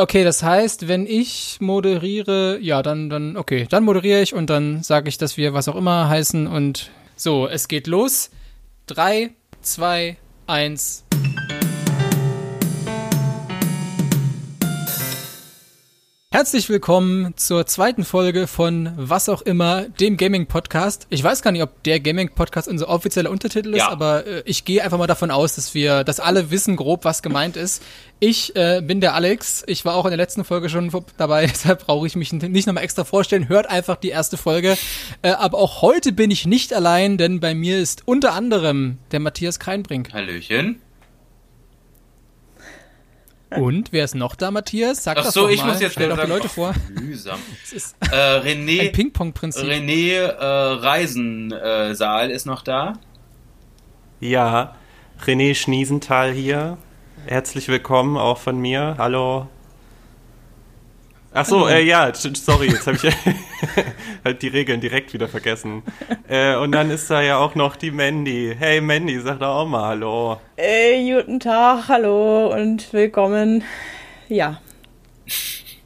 Okay, das heißt, wenn ich moderiere, ja, dann, dann, okay, dann moderiere ich und dann sage ich, dass wir was auch immer heißen und so, es geht los. Drei, zwei, eins. Herzlich willkommen zur zweiten Folge von Was auch immer, dem Gaming-Podcast. Ich weiß gar nicht, ob der Gaming-Podcast unser offizieller Untertitel ist, Ja. aber äh, ich gehe einfach mal davon aus, dass wir, dass alle wissen grob, was gemeint ist. Ich äh, bin der Alex. Ich war auch in der letzten Folge schon dabei, deshalb brauche ich mich nicht nochmal extra vorstellen. Hört einfach die erste Folge. Äh, aber auch heute bin ich nicht allein, denn bei mir ist unter anderem der Matthias Kreinbrink. Hallöchen. Und wer ist noch da, Matthias? Sag Ach das so, doch ich mal. muss jetzt Stell doch die Leute vor. Mühsam. Äh, ein René, Ping-Pong-Prinzip. René äh, Reisensaal äh, Saal ist noch da. Ja, René Schniesenthal hier. Herzlich willkommen auch von mir. Hallo. Ach so, äh, ja, sorry, jetzt habe ich halt die Regeln direkt wieder vergessen. Äh, und dann ist da ja auch noch die Mandy. Hey Mandy, sag doch auch mal Hallo. Äh, guten Tag, hallo und willkommen. Ja,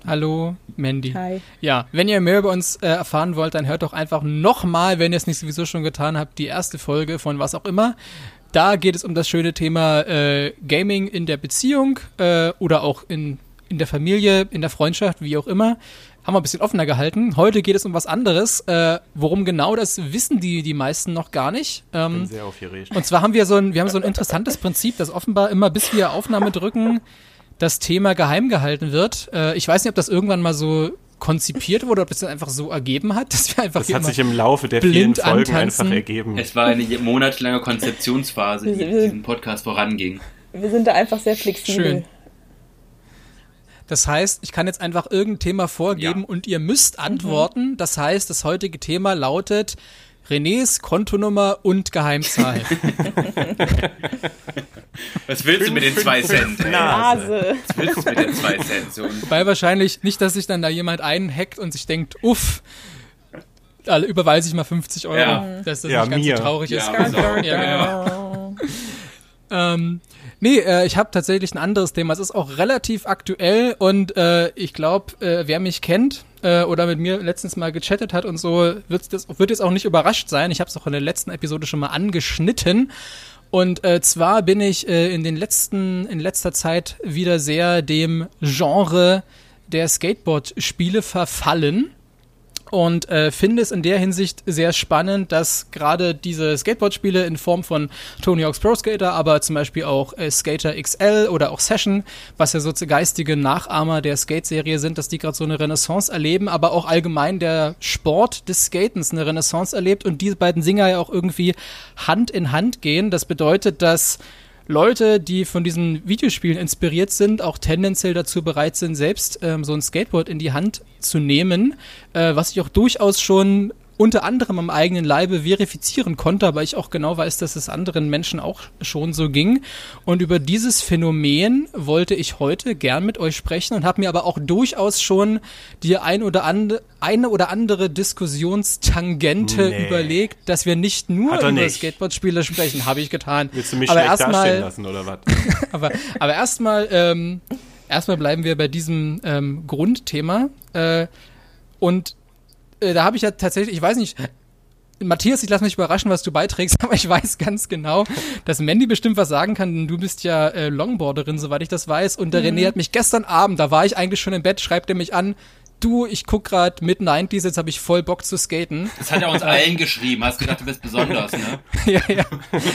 Hallo, Mandy. hi. Ja, wenn ihr mehr über uns äh, erfahren wollt, dann hört doch einfach nochmal, wenn ihr es nicht sowieso schon getan habt, die erste Folge von was auch immer. Da geht es um das schöne Thema äh, Gaming in der Beziehung äh, oder auch in, in der Familie, in der Freundschaft, wie auch immer. Haben wir ein bisschen offener gehalten. Heute geht es um was anderes. Äh, worum genau, das wissen die, die meisten noch gar nicht. Ähm, Bin sehr aufgeregt. und zwar haben wir so ein, wir haben so ein interessantes Prinzip, dass offenbar immer bis wir Aufnahme drücken, das Thema geheim gehalten wird. Äh, ich weiß nicht, ob das irgendwann mal so konzipiert wurde, ob das dann einfach so ergeben hat, dass wir einfach Das hat sich im Laufe der vielen Folgen antanzen. einfach ergeben. Es war eine monatelange Konzeptionsphase, die sind- diesem Podcast voranging. Wir sind da einfach sehr flexibel. Schön. Das heißt, ich kann jetzt einfach irgendein Thema vorgeben Ja. und ihr müsst antworten. Das heißt, das heutige Thema lautet Renés Kontonummer und Geheimzahl. Was willst du mit den zwei Cent? ey? Nase. Was willst du mit den zwei Cent? So Weil wahrscheinlich nicht, dass sich dann da jemand einhackt und sich denkt, uff, alle überweise ich mal 50 Euro, Ja. dass das Ja, nicht ganz mir. so traurig ist. Ja, so. Ja, genau. Ähm, nee, äh, ich habe tatsächlich ein anderes Thema. Es ist auch relativ aktuell und äh, ich glaube, äh, wer mich kennt äh, oder mit mir letztens mal gechattet hat und so, wird's das, wird jetzt auch nicht überrascht sein. Ich habe es auch in der letzten Episode schon mal angeschnitten. Und äh, zwar bin ich äh, in den letzten, in letzter Zeit wieder sehr dem Genre der Skateboard-Spiele verfallen und äh, finde es in der Hinsicht sehr spannend, dass gerade diese Skateboard-Spiele in Form von Tony Hawk's Pro Skater, aber zum Beispiel auch äh, Skater XL oder auch Session, was ja so geistige Nachahmer der Skate-Serie sind, dass die gerade so eine Renaissance erleben, aber auch allgemein der Sport des Skatens eine Renaissance erlebt und diese beiden Singer ja auch irgendwie Hand in Hand gehen. Das bedeutet, dass Leute, die von diesen Videospielen inspiriert sind, auch tendenziell dazu bereit sind, selbst ähm, so ein Skateboard in die Hand zu nehmen, äh, was ich auch durchaus schon unter anderem am eigenen Leibe verifizieren konnte, aber ich auch genau weiß, dass es anderen Menschen auch schon so ging. Und über dieses Phänomen wollte ich heute gern mit euch sprechen und habe mir aber auch durchaus schon die ein oder andere, eine oder andere Diskussionstangente Nee. überlegt, dass wir nicht nur er über nicht. Skateboardspiele sprechen, habe ich getan. Willst du mich aber schlecht erstmal, lassen oder was? aber, aber erstmal, ähm, erstmal bleiben wir bei diesem ähm, Grundthema. Äh, und äh, da habe ich ja tatsächlich, ich weiß nicht, Matthias, ich lasse mich überraschen, was du beiträgst, aber ich weiß ganz genau, dass Mandy bestimmt was sagen kann, denn du bist ja äh, Longboarderin, soweit ich das weiß. Und der René hat mich gestern Abend, da war ich eigentlich schon im Bett, schreibt er mich an, du, ich guck gerade mit 90s, jetzt habe ich voll Bock zu skaten. Das hat er uns allen geschrieben. Hast gedacht, du bist besonders, ne? ja, ja.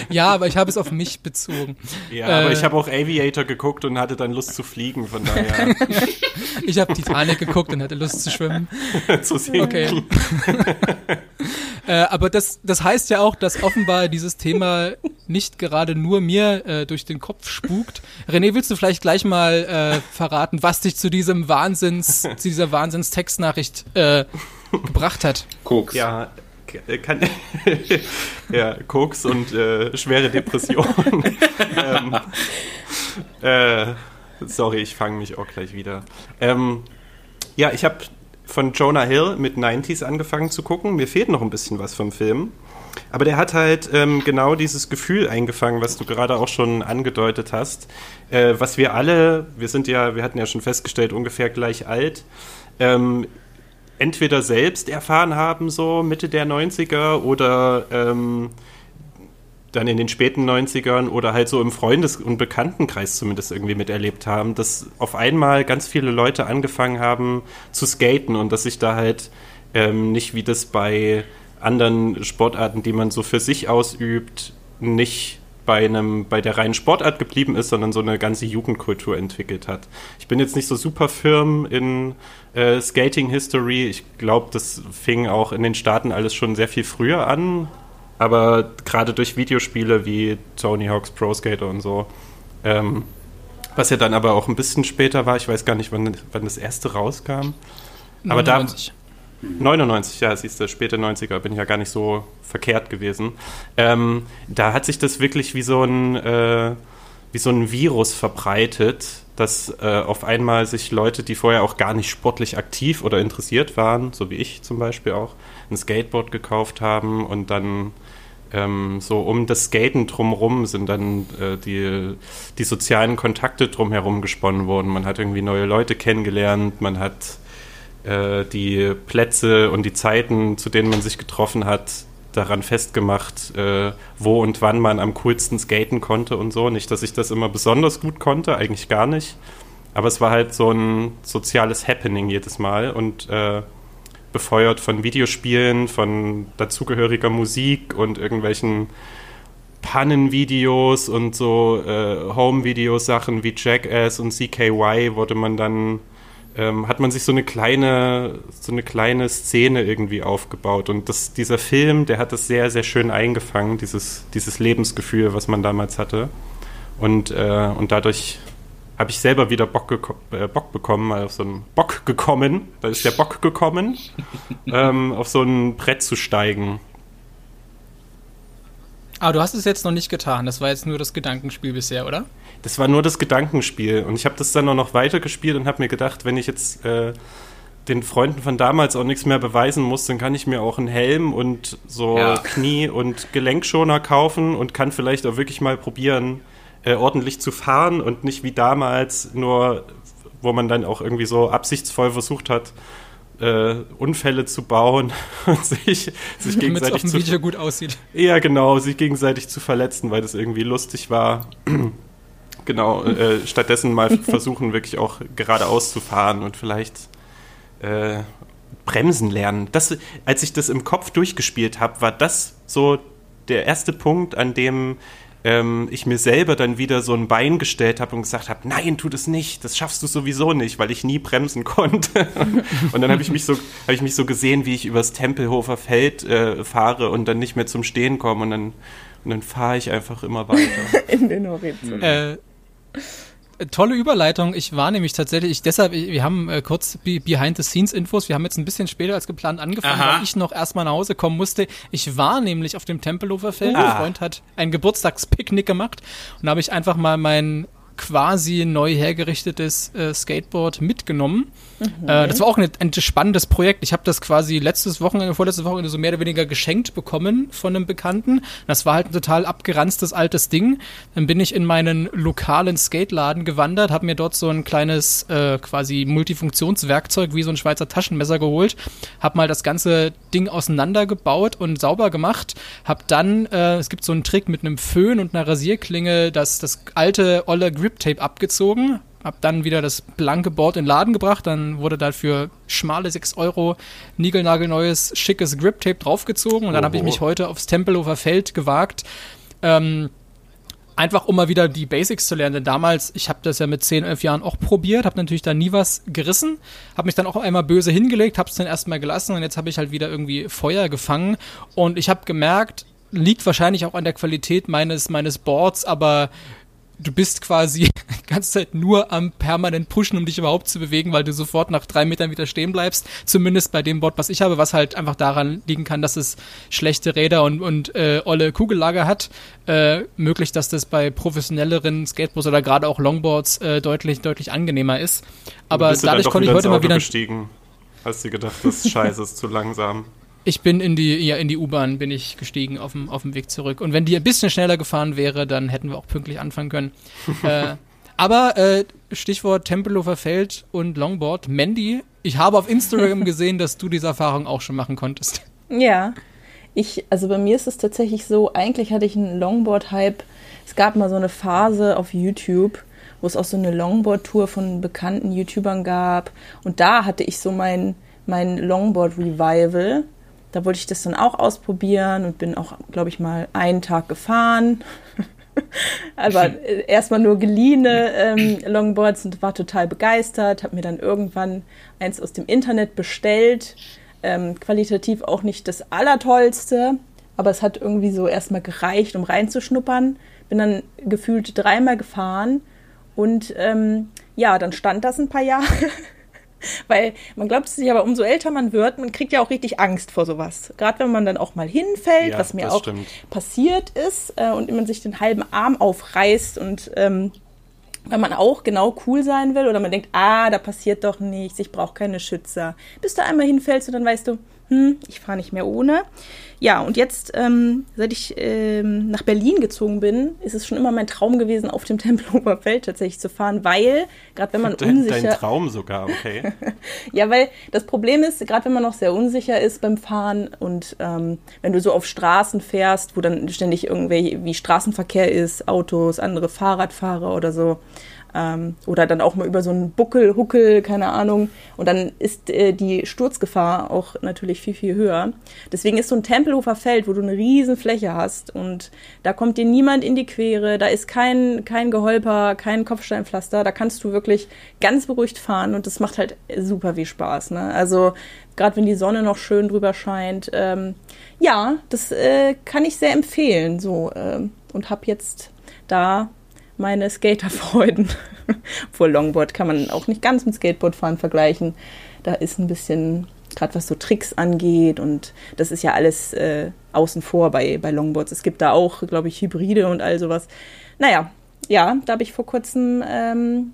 ja, aber ich habe es auf mich bezogen. Ja, aber Äh. ich habe auch Aviator geguckt und hatte dann Lust zu fliegen, von daher Ich habe Titanic geguckt und hatte Lust zu schwimmen. zu sehen. Okay. äh, aber das, das heißt ja auch, dass offenbar dieses Thema nicht gerade nur mir äh, durch den Kopf spukt. René, willst du vielleicht gleich mal äh, verraten, was dich zu diesem Wahnsinns, zu dieser Wahnsinnstextnachricht äh, gebracht hat? Koks. Ja, k- kann, ja, Koks und äh, schwere Depression. ähm, äh, sorry, ich fange mich auch gleich wieder. Ähm, ja, ich habe von Jonah Hill mit 90s angefangen zu gucken. Mir fehlt noch ein bisschen was vom Film. Aber der hat halt ähm, genau dieses Gefühl eingefangen, was du gerade auch schon angedeutet hast, äh, was wir alle, wir sind ja, wir hatten ja schon festgestellt, ungefähr gleich alt, ähm, entweder selbst erfahren haben, so Mitte der 90er oder ähm, dann in den späten 90ern oder halt so im Freundes- und Bekanntenkreis zumindest irgendwie miterlebt haben, dass auf einmal ganz viele Leute angefangen haben zu skaten und dass sich da halt ähm, nicht wie das bei anderen Sportarten, die man so für sich ausübt, nicht bei einem bei der reinen Sportart geblieben ist, sondern so eine ganze Jugendkultur entwickelt hat. Ich bin jetzt nicht so super firm in äh, Skating History. Ich glaube, das fing auch in den Staaten alles schon sehr viel früher an, aber gerade durch Videospiele wie Tony Hawk's Pro Skater und so, ähm, was ja dann aber auch ein bisschen später war. Ich weiß gar nicht, wann, wann das erste rauskam. 99. Aber da 99, ja, siehst du, späte 90er, bin ich ja gar nicht so verkehrt gewesen. Ähm, da hat sich das wirklich wie so ein, äh, wie so ein Virus verbreitet, dass äh, auf einmal sich Leute, die vorher auch gar nicht sportlich aktiv oder interessiert waren, so wie ich zum Beispiel auch, ein Skateboard gekauft haben und dann ähm, so um das Skaten drumherum sind dann äh, die, die sozialen Kontakte drumherum gesponnen worden. Man hat irgendwie neue Leute kennengelernt, man hat äh, die Plätze und die Zeiten, zu denen man sich getroffen hat, daran festgemacht, äh, wo und wann man am coolsten skaten konnte und so. Nicht, dass ich das immer besonders gut konnte, eigentlich gar nicht. Aber es war halt so ein soziales Happening jedes Mal und äh, befeuert von Videospielen, von dazugehöriger Musik und irgendwelchen Pannenvideos und so äh, Home-Video-Sachen wie Jackass und CKY wurde man dann ähm, hat man sich so eine kleine, so eine kleine Szene irgendwie aufgebaut. Und das, dieser Film, der hat das sehr, sehr schön eingefangen, dieses, dieses Lebensgefühl, was man damals hatte. Und, äh, und dadurch habe ich selber wieder Bock, äh, Bock bekommen, mal auf so einen Bock gekommen, da ist der Bock gekommen, ähm, auf so ein Brett zu steigen. Aber du hast es jetzt noch nicht getan. Das war jetzt nur das Gedankenspiel bisher, oder? Das war nur das Gedankenspiel. Und ich habe das dann noch weiter gespielt und habe mir gedacht, wenn ich jetzt äh, den Freunden von damals auch nichts mehr beweisen muss, dann kann ich mir auch einen Helm und so ja. Knie- und Gelenkschoner kaufen und kann vielleicht auch wirklich mal probieren, äh, ordentlich zu fahren und nicht wie damals nur, wo man dann auch irgendwie so absichtsvoll versucht hat, äh, Unfälle zu bauen und sich, sich gegenseitig auf dem zu, Video gut aussieht. Ja, genau, sich gegenseitig zu verletzen, weil das irgendwie lustig war. genau, äh, stattdessen mal versuchen, wirklich auch geradeaus zu fahren und vielleicht äh, bremsen lernen. Das, als ich das im Kopf durchgespielt habe, war das so der erste Punkt, an dem ähm, ich mir selber dann wieder so ein Bein gestellt habe und gesagt habe, nein, tu das nicht, das schaffst du sowieso nicht, weil ich nie bremsen konnte. und dann habe ich mich so, habe ich mich so gesehen, wie ich übers Tempelhofer Feld äh, fahre und dann nicht mehr zum Stehen komme und dann, und dann fahre ich einfach immer weiter. In den Horizont. Äh, Tolle Überleitung. Ich war nämlich tatsächlich, ich, deshalb, wir haben äh, kurz Behind-the-Scenes-Infos. Wir haben jetzt ein bisschen später als geplant angefangen, Aha. weil ich noch erstmal nach Hause kommen musste. Ich war nämlich auf dem Tempelhofer Feld. Ah. Ein Freund hat ein Geburtstagspicknick gemacht und da habe ich einfach mal mein quasi neu hergerichtetes äh, Skateboard mitgenommen. Mhm. Äh, das war auch ein, ein spannendes Projekt. Ich habe das quasi letztes Wochenende, vorletztes Wochenende so mehr oder weniger geschenkt bekommen von einem Bekannten. Das war halt ein total abgeranztes altes Ding. Dann bin ich in meinen lokalen Skateladen gewandert, habe mir dort so ein kleines äh, quasi Multifunktionswerkzeug wie so ein Schweizer Taschenmesser geholt, habe mal das ganze Ding auseinandergebaut und sauber gemacht, habe dann, äh, es gibt so einen Trick mit einem Föhn und einer Rasierklinge, das, das alte olle Grip Tape abgezogen, hab dann wieder das blanke Board in den Laden gebracht, dann wurde dafür schmale 6 Euro niegelnagelneues, schickes Grip-Tape draufgezogen und dann habe ich mich heute aufs Tempelhofer Feld gewagt. Ähm, einfach um mal wieder die Basics zu lernen. Denn damals, ich habe das ja mit 10, 11 Jahren auch probiert, habe natürlich da nie was gerissen, habe mich dann auch einmal böse hingelegt, habe es dann erstmal gelassen und jetzt habe ich halt wieder irgendwie Feuer gefangen und ich habe gemerkt, liegt wahrscheinlich auch an der Qualität meines meines Boards, aber du bist quasi die ganze Zeit nur am permanent pushen, um dich überhaupt zu bewegen, weil du sofort nach drei Metern wieder stehen bleibst. Zumindest bei dem Board, was ich habe, was halt einfach daran liegen kann, dass es schlechte Räder und, und äh, olle Kugellager hat. Äh, möglich, dass das bei professionelleren Skateboards oder gerade auch Longboards äh, deutlich, deutlich angenehmer ist. Aber dadurch konnte ich heute mal wieder. Gestiegen. Hast du gedacht, das scheiße, ist zu langsam. Ich bin in die, ja, in die U-Bahn bin ich gestiegen auf dem, auf dem Weg zurück. Und wenn die ein bisschen schneller gefahren wäre, dann hätten wir auch pünktlich anfangen können. äh, aber äh, Stichwort Tempelhofer Feld und Longboard. Mandy, ich habe auf Instagram gesehen, dass du diese Erfahrung auch schon machen konntest. Ja. Ich, also bei mir ist es tatsächlich so, eigentlich hatte ich einen Longboard-Hype. Es gab mal so eine Phase auf YouTube, wo es auch so eine Longboard-Tour von bekannten YouTubern gab. Und da hatte ich so mein, mein Longboard-Revival. Da wollte ich das dann auch ausprobieren und bin auch, glaube ich, mal einen Tag gefahren. Aber erstmal nur geliehene ähm, Longboards und war total begeistert. Habe mir dann irgendwann eins aus dem Internet bestellt. Ähm, qualitativ auch nicht das Allertollste, aber es hat irgendwie so erstmal gereicht, um reinzuschnuppern. Bin dann gefühlt dreimal gefahren und ähm, ja, dann stand das ein paar Jahre. Weil man glaubt es sich, aber umso älter man wird, man kriegt ja auch richtig Angst vor sowas. Gerade wenn man dann auch mal hinfällt, ja, was mir auch stimmt. passiert ist äh, und man sich den halben Arm aufreißt und ähm, wenn man auch genau cool sein will oder man denkt, ah, da passiert doch nichts, ich brauche keine Schützer. Bis du einmal hinfällst und dann weißt du, hm, ich fahre nicht mehr ohne. Ja, und jetzt, ähm, seit ich ähm, nach Berlin gezogen bin, ist es schon immer mein Traum gewesen, auf dem Tempelhofer Feld tatsächlich zu fahren, weil, gerade wenn man dein, unsicher... Dein Traum sogar, okay. ja, weil das Problem ist, gerade wenn man noch sehr unsicher ist beim Fahren und ähm, wenn du so auf Straßen fährst, wo dann ständig irgendwie wie Straßenverkehr ist, Autos, andere Fahrradfahrer oder so, ähm, oder dann auch mal über so einen Buckel, Huckel, keine Ahnung. Und dann ist äh, die Sturzgefahr auch natürlich viel, viel höher. Deswegen ist so ein Tempelhofer Feld, wo du eine riesen Fläche hast und da kommt dir niemand in die Quere, da ist kein, kein Geholper, kein Kopfsteinpflaster, da kannst du wirklich ganz beruhigt fahren und das macht halt super viel Spaß. Ne? Also gerade wenn die Sonne noch schön drüber scheint. Ähm, ja, das äh, kann ich sehr empfehlen. So ähm, und habe jetzt da meine Skaterfreuden. Obwohl Longboard kann man auch nicht ganz mit Skateboardfahren vergleichen. Da ist ein bisschen, gerade was so Tricks angeht und das ist ja alles äh, außen vor bei, bei Longboards. Es gibt da auch, glaube ich, Hybride und all sowas. Naja, ja, da habe ich vor kurzem ähm,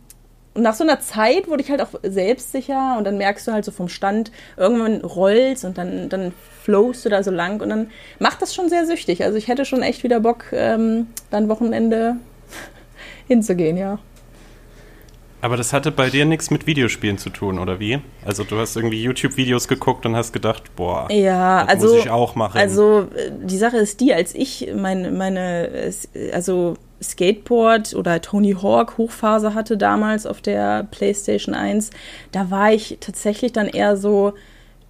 und nach so einer Zeit wurde ich halt auch selbstsicher und dann merkst du halt so vom Stand, irgendwann rollst und dann, dann flowst du da so lang und dann macht das schon sehr süchtig. Also ich hätte schon echt wieder Bock, ähm, dann Wochenende hinzugehen, ja. Aber das hatte bei dir nichts mit Videospielen zu tun, oder wie? Also du hast irgendwie YouTube-Videos geguckt und hast gedacht, boah, ja, das also, muss ich auch machen. Also äh, die Sache ist die, als ich meine, meine also Skateboard oder Tony Hawk Hochphase hatte damals auf der PlayStation 1, da war ich tatsächlich dann eher so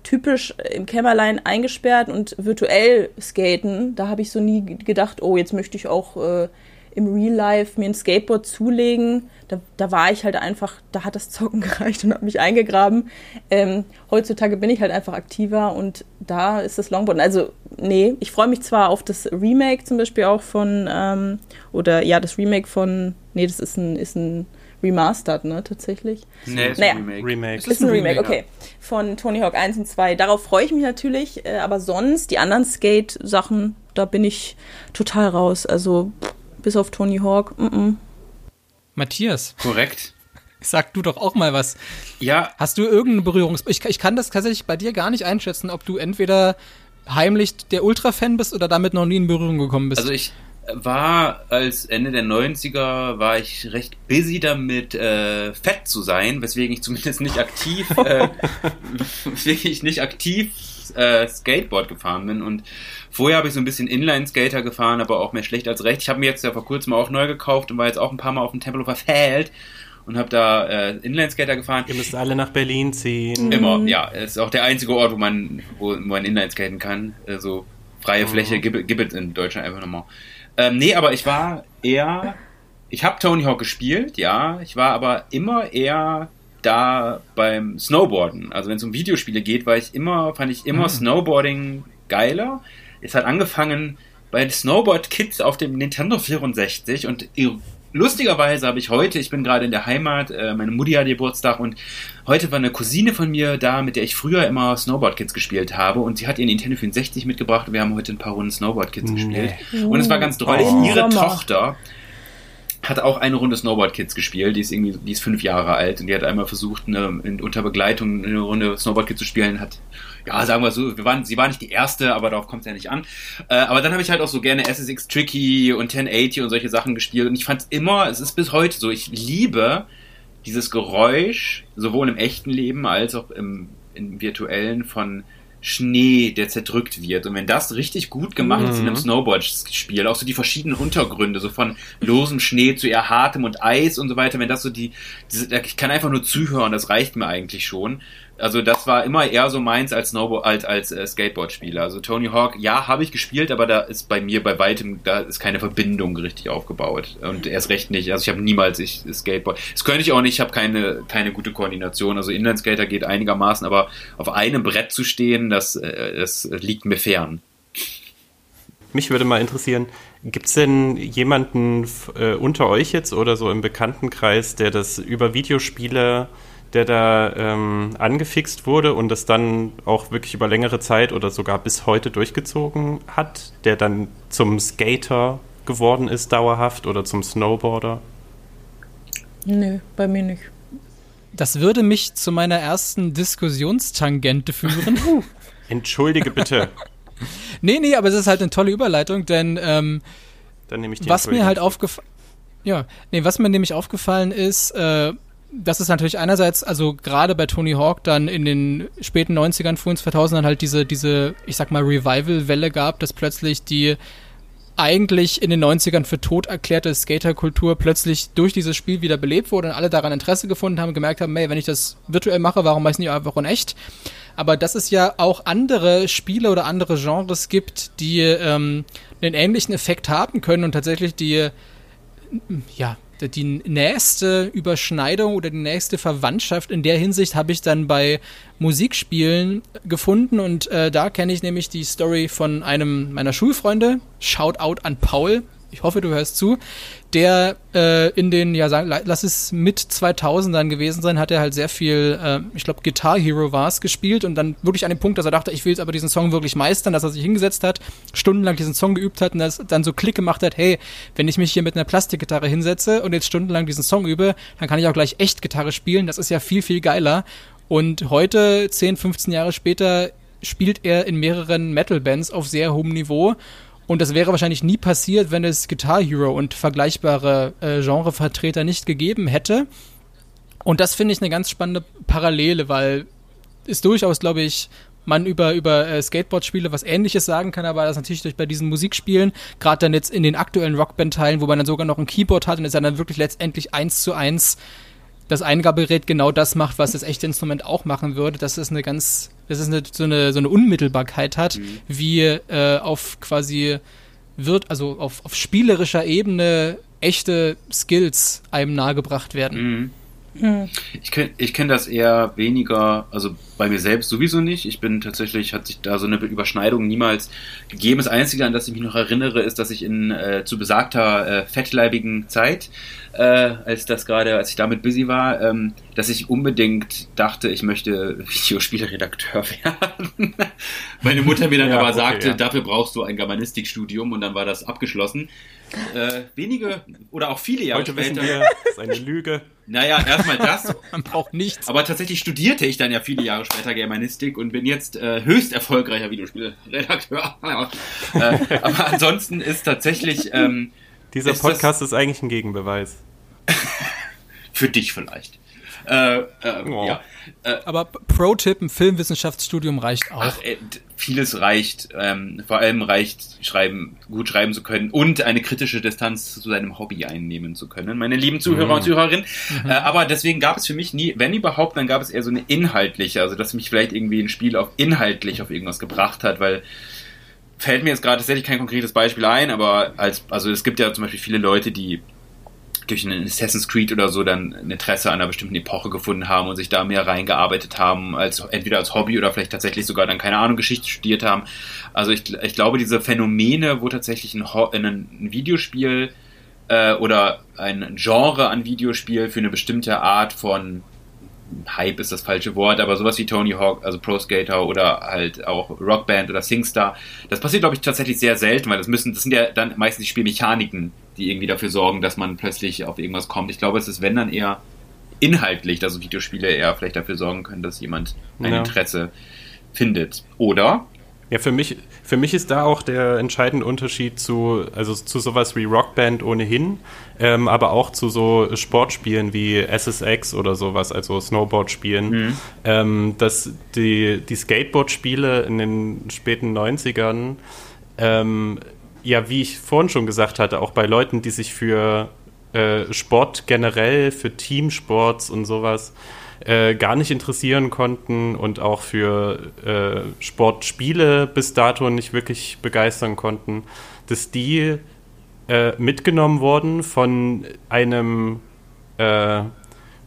typisch im Kämmerlein eingesperrt und virtuell skaten. Da habe ich so nie gedacht, oh, jetzt möchte ich auch äh, im Real Life mir ein Skateboard zulegen. Da, da war ich halt einfach, da hat das Zocken gereicht und habe mich eingegraben. Ähm, heutzutage bin ich halt einfach aktiver und da ist das Longboard. Also, nee, ich freue mich zwar auf das Remake zum Beispiel auch von, ähm, oder ja, das Remake von, nee, das ist ein, ist ein Remastered, ne, tatsächlich. Nee, ist naja, ein Remake. Remake. Ist, ist ein Remake, okay. Von Tony Hawk 1 und 2. Darauf freue ich mich natürlich, äh, aber sonst, die anderen Skate-Sachen, da bin ich total raus. Also, pff, bis auf Tony Hawk. Mm -mm. Matthias. Korrekt. Sag du doch auch mal was. Ja. Hast du irgendeine Berührungs... Ich, ich kann das tatsächlich bei dir gar nicht einschätzen, ob du entweder heimlich der Ultra-Fan bist oder damit noch nie in Berührung gekommen bist. Also ich war als Ende der 90er war ich recht busy damit, äh, fett zu sein, weswegen ich zumindest nicht aktiv, äh, weswegen ich nicht aktiv äh, Skateboard gefahren bin und Vorher habe ich so ein bisschen Inline-Skater gefahren, aber auch mehr schlecht als recht. Ich habe mir jetzt ja vor kurzem auch neu gekauft und war jetzt auch ein paar Mal auf dem Tempelhofer Feld und habe da äh, Inline-Skater gefahren. Ihr müsst alle nach Berlin ziehen. Immer, ja. Es ist auch der einzige Ort, wo man, wo, man Inline-Skaten kann. Also freie mhm. Fläche gibt, gibt es in Deutschland einfach nochmal. Ähm, nee, aber ich war eher, ich habe Tony Hawk gespielt, ja. Ich war aber immer eher da beim Snowboarden. Also wenn es um Videospiele geht, war ich immer, fand ich immer mhm. Snowboarding geiler. Es hat angefangen bei Snowboard Kids auf dem Nintendo 64 und lustigerweise habe ich heute, ich bin gerade in der Heimat, äh, meine Mutti hat Geburtstag und heute war eine Cousine von mir da, mit der ich früher immer Snowboard Kids gespielt habe und sie hat ihren Nintendo 64 mitgebracht und wir haben heute ein paar Runden Snowboard Kids nee. gespielt. Und es war ganz drollig. Oh. Ihre Tochter hat auch eine Runde Snowboard Kids gespielt, die ist irgendwie, die ist fünf Jahre alt und die hat einmal versucht, eine, in, unter Begleitung eine Runde Snowboard Kids zu spielen, hat, ja, sagen wir so, wir waren, sie war nicht die erste, aber darauf kommt es ja nicht an. Äh, aber dann habe ich halt auch so gerne SSX Tricky und 1080 und solche Sachen gespielt und ich fand immer, es ist bis heute so, ich liebe dieses Geräusch, sowohl im echten Leben als auch im, im virtuellen von Schnee, der zerdrückt wird. Und wenn das richtig gut gemacht mhm. ist in einem mhm. Snowboard-Spiel, auch so die verschiedenen Untergründe, so von losem Schnee zu eher hartem und Eis und so weiter, wenn das so die, diese, ich kann einfach nur zuhören, das reicht mir eigentlich schon also das war immer eher so meins als Snowboard, als, als äh, Skateboard-Spieler. Also Tony Hawk, ja, habe ich gespielt, aber da ist bei mir bei weitem, da ist keine Verbindung richtig aufgebaut. Und erst recht nicht. Also ich habe niemals ich Skateboard. Das könnte ich auch nicht, ich habe keine, keine gute Koordination. Also Inlineskater geht einigermaßen, aber auf einem Brett zu stehen, das, äh, das liegt mir fern. Mich würde mal interessieren, gibt es denn jemanden äh, unter euch jetzt oder so im Bekanntenkreis, der das über Videospiele der da ähm, angefixt wurde und das dann auch wirklich über längere Zeit oder sogar bis heute durchgezogen hat, der dann zum Skater geworden ist dauerhaft oder zum Snowboarder? Nö, bei mir nicht. Das würde mich zu meiner ersten Diskussionstangente führen. Entschuldige bitte. nee, nee, aber es ist halt eine tolle Überleitung, denn ähm, Dann nehme ich die was mir halt aufgefallen ja, nee, was mir nämlich aufgefallen ist, äh, das ist natürlich einerseits, also gerade bei Tony Hawk dann in den späten 90ern, frühen 2000ern halt diese, diese, ich sag mal, Revival-Welle gab, dass plötzlich die eigentlich in den 90ern für tot erklärte Skaterkultur plötzlich durch dieses Spiel wieder belebt wurde und alle daran Interesse gefunden haben gemerkt haben, hey, wenn ich das virtuell mache, warum mache ich es nicht einfach in echt? Aber dass es ja auch andere Spiele oder andere Genres gibt, die ähm, einen ähnlichen Effekt haben können und tatsächlich die ja, die nächste Überschneidung oder die nächste Verwandtschaft in der Hinsicht habe ich dann bei Musikspielen gefunden und äh, da kenne ich nämlich die Story von einem meiner Schulfreunde. Shout out an Paul. Ich hoffe, du hörst zu der äh, in den, ja, sagen, lass es mit 2000ern gewesen sein, hat er halt sehr viel, äh, ich glaube, Guitar Hero war es, gespielt und dann wirklich an dem Punkt, dass er dachte, ich will jetzt aber diesen Song wirklich meistern, dass er sich hingesetzt hat, stundenlang diesen Song geübt hat und das dann so Klick gemacht hat, hey, wenn ich mich hier mit einer Plastikgitarre hinsetze und jetzt stundenlang diesen Song übe, dann kann ich auch gleich echt Gitarre spielen, das ist ja viel, viel geiler. Und heute, 10, 15 Jahre später, spielt er in mehreren Metal-Bands auf sehr hohem Niveau und das wäre wahrscheinlich nie passiert, wenn es Guitar Hero und vergleichbare äh, Genrevertreter nicht gegeben hätte. Und das finde ich eine ganz spannende Parallele, weil ist durchaus, glaube ich, man über, über äh, Skateboard-Spiele was ähnliches sagen kann, aber das natürlich durch bei diesen Musikspielen, gerade dann jetzt in den aktuellen Rockband-Teilen, wo man dann sogar noch ein Keyboard hat und es dann wirklich letztendlich eins zu eins das Eingabegerät genau das macht, was das echte Instrument auch machen würde, dass es eine ganz, dass es eine, so, eine, so eine Unmittelbarkeit hat, mhm. wie äh, auf quasi wird, also auf, auf spielerischer Ebene echte Skills einem nahegebracht werden. Mhm. Hm. Ich kenne ich kenn das eher weniger, also bei mir selbst sowieso nicht. Ich bin tatsächlich, hat sich da so eine Überschneidung niemals gegeben. Das Einzige, an das ich mich noch erinnere, ist, dass ich in äh, zu besagter äh, fettleibigen Zeit, äh, als das gerade, als ich damit busy war, ähm, dass ich unbedingt dachte, ich möchte Videospielredakteur werden. Meine Mutter mir dann ja, aber okay, sagte, ja. dafür brauchst du ein Germanistikstudium und dann war das abgeschlossen. Äh, wenige oder auch viele Jahre Heute später. Wissen wir, das ist eine Lüge. Naja, erstmal das. Man braucht nichts. Aber tatsächlich studierte ich dann ja viele Jahre später Germanistik und bin jetzt äh, höchst erfolgreicher Videospielredakteur. äh, aber ansonsten ist tatsächlich. Ähm, Dieser ist Podcast ist eigentlich ein Gegenbeweis. Für dich vielleicht. Äh, äh, oh. ja. Äh, Aber Pro-Tipp, ein Filmwissenschaftsstudium reicht auch. Ach, äh, vieles reicht. Ähm, vor allem reicht, schreiben, gut schreiben zu können und eine kritische Distanz zu seinem Hobby einnehmen zu können, meine lieben Zuhörer mhm. und Zuhörerinnen. Mhm. Äh, aber deswegen gab es für mich nie, wenn überhaupt, dann gab es eher so eine inhaltliche, also dass mich vielleicht irgendwie ein Spiel auf inhaltlich auf irgendwas gebracht hat, weil fällt mir jetzt gerade tatsächlich kein konkretes Beispiel ein, aber als, also es gibt ja zum Beispiel viele Leute, die durch einen Assassin's Creed oder so dann ein Interesse an einer bestimmten Epoche gefunden haben und sich da mehr reingearbeitet haben, als entweder als Hobby oder vielleicht tatsächlich sogar dann, keine Ahnung, Geschichte studiert haben. Also ich, ich glaube, diese Phänomene, wo tatsächlich ein, ein Videospiel äh, oder ein Genre an Videospiel für eine bestimmte Art von Hype ist das falsche Wort, aber sowas wie Tony Hawk, also Pro Skater oder halt auch Rockband oder SingStar, das passiert, glaube ich, tatsächlich sehr selten, weil das müssen, das sind ja dann meistens die Spielmechaniken, die irgendwie dafür sorgen, dass man plötzlich auf irgendwas kommt. Ich glaube, es ist, wenn dann eher inhaltlich, dass Videospiele eher vielleicht dafür sorgen können, dass jemand ein ja. Interesse findet. Oder? Ja, für mich, für mich ist da auch der entscheidende Unterschied zu, also zu sowas wie Rockband ohnehin, ähm, aber auch zu so Sportspielen wie SSX oder sowas, also Snowboard-Spielen, mhm. ähm, dass die, die Skateboard-Spiele in den späten 90ern, ähm, ja, wie ich vorhin schon gesagt hatte, auch bei Leuten, die sich für äh, Sport generell, für Teamsports und sowas äh, gar nicht interessieren konnten und auch für äh, Sportspiele bis dato nicht wirklich begeistern konnten, dass die äh, mitgenommen wurden von einem äh,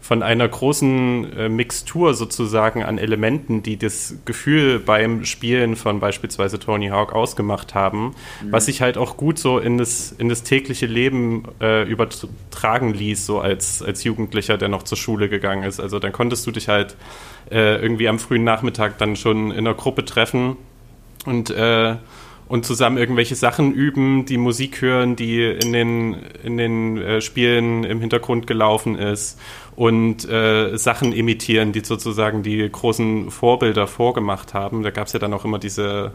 von einer großen äh, Mixtur sozusagen an Elementen, die das Gefühl beim Spielen von beispielsweise Tony Hawk ausgemacht haben, mhm. was sich halt auch gut so in das, in das tägliche Leben äh, übertragen ließ, so als, als Jugendlicher, der noch zur Schule gegangen ist. Also dann konntest du dich halt äh, irgendwie am frühen Nachmittag dann schon in einer Gruppe treffen und äh, und zusammen irgendwelche Sachen üben, die Musik hören, die in den, in den äh, Spielen im Hintergrund gelaufen ist und äh, Sachen imitieren, die sozusagen die großen Vorbilder vorgemacht haben. Da gab es ja dann auch immer diese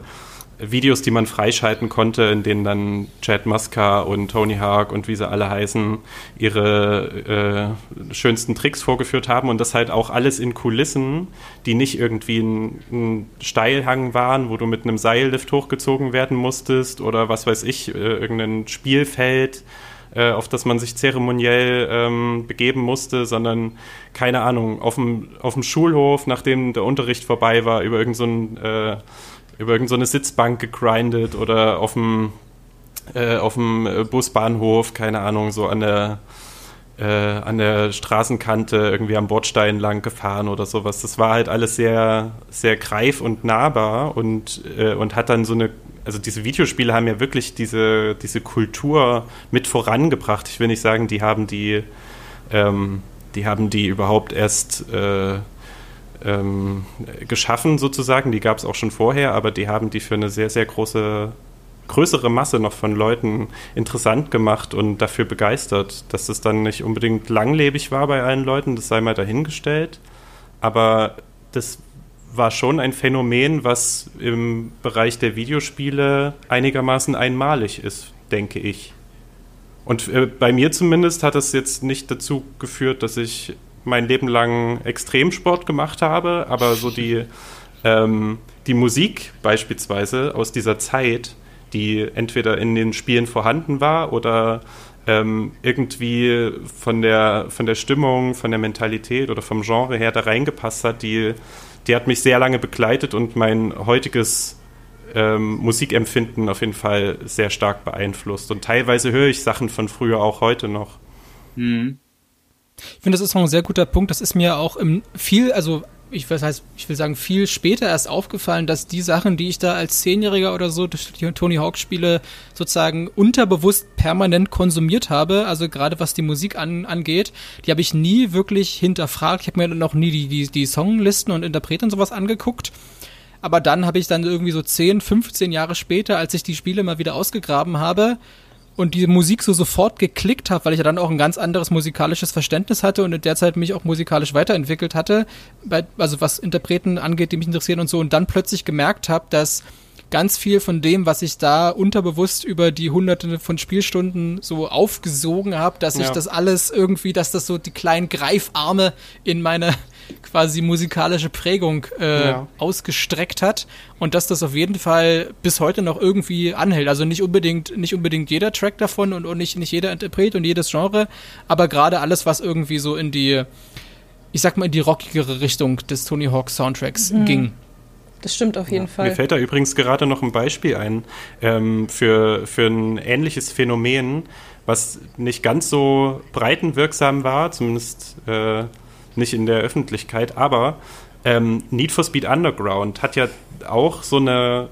Videos, die man freischalten konnte, in denen dann Chad Muska und Tony Hawk und wie sie alle heißen, ihre äh, schönsten Tricks vorgeführt haben und das halt auch alles in Kulissen, die nicht irgendwie ein, ein, Steilhang waren, wo du mit einem Seillift hochgezogen werden musstest oder was weiß ich, äh, irgendein Spielfeld äh, auf das man sich zeremoniell ähm, begeben musste, sondern keine Ahnung, auf dem, auf dem Schulhof, nachdem der Unterricht vorbei war, über irgendeinen so äh, über irgendeine so Sitzbank gegrindet oder auf dem, äh, auf dem äh, Busbahnhof, keine Ahnung, so an der, äh, an der Straßenkante irgendwie am Bordstein lang gefahren oder sowas. Das war halt alles sehr, sehr greif und nahbar und, äh, und hat dann so eine, also diese Videospiele haben ja wirklich diese, diese Kultur mit vorangebracht. Ich will nicht sagen, die haben die, ähm, die haben die überhaupt erst äh, ähm, geschaffen sozusagen. Die gab es auch schon vorher, aber die haben die für eine sehr, sehr große, größere Masse noch von Leuten interessant gemacht und dafür begeistert. Dass das dann nicht unbedingt langlebig war bei allen Leuten, das sei mal dahingestellt. Aber das war schon ein Phänomen, was im Bereich der Videospiele einigermaßen einmalig ist, denke ich. Und äh, bei mir zumindest hat es jetzt nicht dazu geführt, dass ich mein Leben lang Extremsport gemacht habe, aber so die, ähm, die Musik beispielsweise aus dieser Zeit, die entweder in den Spielen vorhanden war oder ähm, irgendwie von der, von der Stimmung, von der Mentalität oder vom Genre her da reingepasst hat, die, die hat mich sehr lange begleitet und mein heutiges ähm, Musikempfinden auf jeden Fall sehr stark beeinflusst. Und teilweise höre ich Sachen von früher auch heute noch. Mhm. Ich finde, das ist noch ein sehr guter Punkt. Das ist mir auch im viel, also ich was heißt, ich will sagen, viel später erst aufgefallen, dass die Sachen, die ich da als Zehnjähriger oder so durch die Tony Hawk Spiele sozusagen unterbewusst permanent konsumiert habe, also gerade was die Musik an, angeht, die habe ich nie wirklich hinterfragt. Ich habe mir noch nie die, die, die Songlisten und Interpreten und sowas angeguckt. Aber dann habe ich dann irgendwie so 10, 15 Jahre später, als ich die Spiele mal wieder ausgegraben habe, und die Musik so sofort geklickt habe, weil ich ja dann auch ein ganz anderes musikalisches Verständnis hatte und in der Zeit mich auch musikalisch weiterentwickelt hatte, bei, also was Interpreten angeht, die mich interessieren und so, und dann plötzlich gemerkt habe, dass ganz viel von dem, was ich da unterbewusst über die hunderte von Spielstunden so aufgesogen habe, dass ja. ich das alles irgendwie, dass das so die kleinen Greifarme in meine quasi musikalische Prägung äh, ja. ausgestreckt hat und dass das auf jeden Fall bis heute noch irgendwie anhält. Also nicht unbedingt, nicht unbedingt jeder Track davon und, und nicht, nicht jeder Interpret und jedes Genre, aber gerade alles, was irgendwie so in die, ich sag mal, in die rockigere Richtung des Tony Hawk Soundtracks mhm. ging. Das stimmt auf jeden ja. Fall. Mir fällt da übrigens gerade noch ein Beispiel ein ähm, für, für ein ähnliches Phänomen, was nicht ganz so breitenwirksam war, zumindest äh, nicht in der Öffentlichkeit, aber ähm, Need for Speed Underground hat ja auch so eine,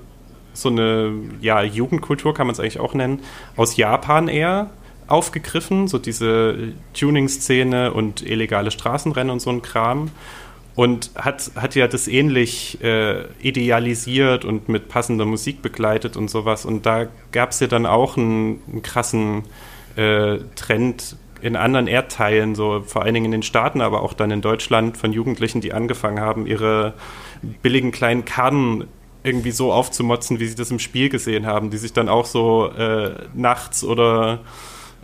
so eine ja, Jugendkultur, kann man es eigentlich auch nennen, aus Japan eher aufgegriffen, so diese Tuning-Szene und illegale Straßenrennen und so ein Kram. Und hat, hat ja das ähnlich äh, idealisiert und mit passender Musik begleitet und sowas. Und da gab es ja dann auch einen, einen krassen äh, Trend in anderen Erdteilen, so vor allen Dingen in den Staaten, aber auch dann in Deutschland von Jugendlichen, die angefangen haben, ihre billigen kleinen Karten irgendwie so aufzumotzen, wie sie das im Spiel gesehen haben, die sich dann auch so äh, nachts oder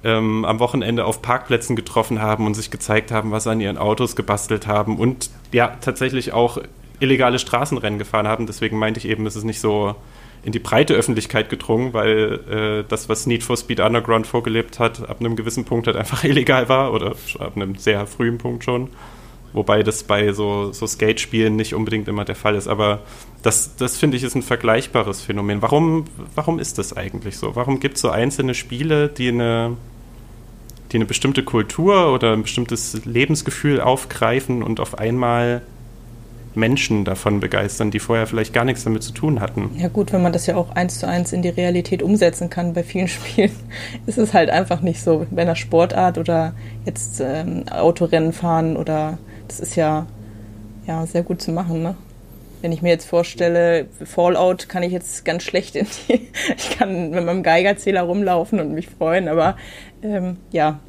ähm, am Wochenende auf Parkplätzen getroffen haben und sich gezeigt haben, was sie an ihren Autos gebastelt haben und ja, tatsächlich auch illegale Straßenrennen gefahren haben. Deswegen meinte ich eben, es ist nicht so in die breite Öffentlichkeit gedrungen, weil äh, das, was Need for Speed Underground vorgelebt hat, ab einem gewissen Punkt halt einfach illegal war oder ab einem sehr frühen Punkt schon. Wobei das bei so, so Skate-Spielen nicht unbedingt immer der Fall ist. Aber das, das finde ich ist ein vergleichbares Phänomen. Warum, warum ist das eigentlich so? Warum gibt es so einzelne Spiele, die eine, die eine bestimmte Kultur oder ein bestimmtes Lebensgefühl aufgreifen und auf einmal Menschen davon begeistern, die vorher vielleicht gar nichts damit zu tun hatten. Ja gut, wenn man das ja auch eins zu eins in die Realität umsetzen kann bei vielen Spielen, ist es halt einfach nicht so. Bei einer Sportart oder jetzt ähm, Autorennen fahren oder das ist ja, ja sehr gut zu machen, ne? Wenn ich mir jetzt vorstelle, Fallout kann ich jetzt ganz schlecht in die, ich kann mit meinem Geigerzähler rumlaufen und mich freuen, aber ähm, ja,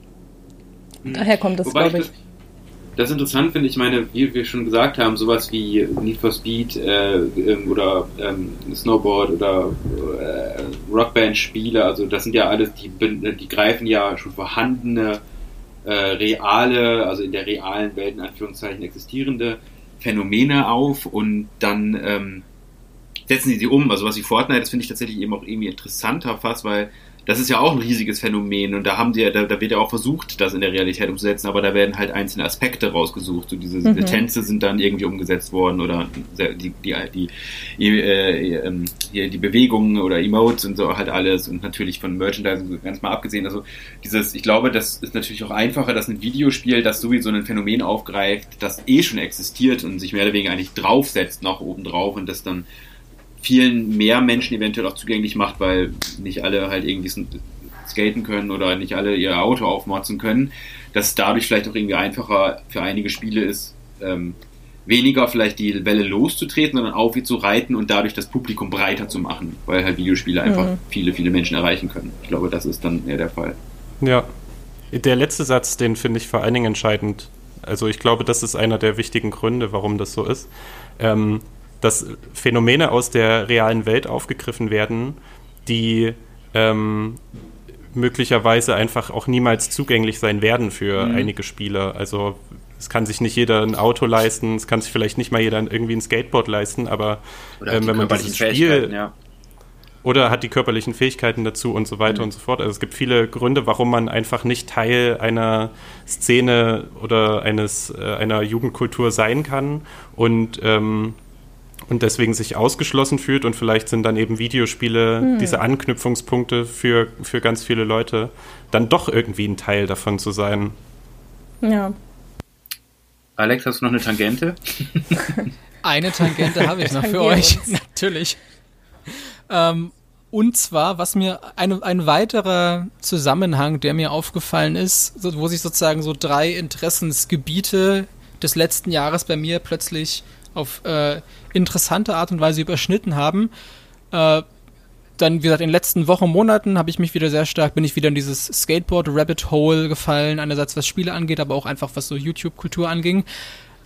hm. daher kommt das, glaube ich. Das ist interessant finde ich, meine, wie wir schon gesagt haben, sowas wie Need for Speed äh, ähm, oder ähm, Snowboard oder äh, Rockband-Spiele, also das sind ja alles, die, die greifen ja schon vorhandene äh, reale, also in der realen Welt in Anführungszeichen existierende Phänomene auf und dann ähm, setzen sie sie um. Also was wie Fortnite, das finde ich tatsächlich eben auch irgendwie interessanter fast, weil das ist ja auch ein riesiges Phänomen und da haben die da, da wird ja auch versucht, das in der Realität umzusetzen, aber da werden halt einzelne Aspekte rausgesucht. So diese mhm. Tänze sind dann irgendwie umgesetzt worden oder die, die, die, die, äh, ähm, die Bewegungen oder Emotes und so halt alles und natürlich von Merchandising ganz mal abgesehen. Also dieses, ich glaube, das ist natürlich auch einfacher, dass ein Videospiel, das sowieso ein Phänomen aufgreift, das eh schon existiert und sich mehr oder weniger eigentlich draufsetzt noch oben drauf und das dann vielen mehr Menschen eventuell auch zugänglich macht, weil nicht alle halt irgendwie skaten können oder nicht alle ihr Auto aufmotzen können, dass es dadurch vielleicht auch irgendwie einfacher für einige Spiele ist, ähm, weniger vielleicht die Welle loszutreten, sondern auf sie zu reiten und dadurch das Publikum breiter zu machen, weil halt Videospiele einfach mhm. viele, viele Menschen erreichen können. Ich glaube, das ist dann eher der Fall. Ja. Der letzte Satz, den finde ich vor allen Dingen entscheidend. Also ich glaube, das ist einer der wichtigen Gründe, warum das so ist. Ähm, dass Phänomene aus der realen Welt aufgegriffen werden, die ähm, möglicherweise einfach auch niemals zugänglich sein werden für mhm. einige Spieler. Also es kann sich nicht jeder ein Auto leisten, es kann sich vielleicht nicht mal jeder irgendwie ein Skateboard leisten, aber ähm, wenn man dieses Spiel ja. oder hat die körperlichen Fähigkeiten dazu und so weiter mhm. und so fort. Also es gibt viele Gründe, warum man einfach nicht Teil einer Szene oder eines äh, einer Jugendkultur sein kann und ähm, und deswegen sich ausgeschlossen fühlt und vielleicht sind dann eben Videospiele hm. diese Anknüpfungspunkte für, für ganz viele Leute, dann doch irgendwie ein Teil davon zu sein. Ja. Alex, hast du noch eine Tangente? eine Tangente habe ich noch für euch, natürlich. Ähm, und zwar, was mir ein, ein weiterer Zusammenhang, der mir aufgefallen ist, wo sich sozusagen so drei Interessensgebiete des letzten Jahres bei mir plötzlich auf äh, interessante Art und Weise überschnitten haben. Äh, dann, wie gesagt, in den letzten Wochen, Monaten habe ich mich wieder sehr stark, bin ich wieder in dieses Skateboard-Rabbit-Hole gefallen, einerseits was Spiele angeht, aber auch einfach was so YouTube-Kultur anging.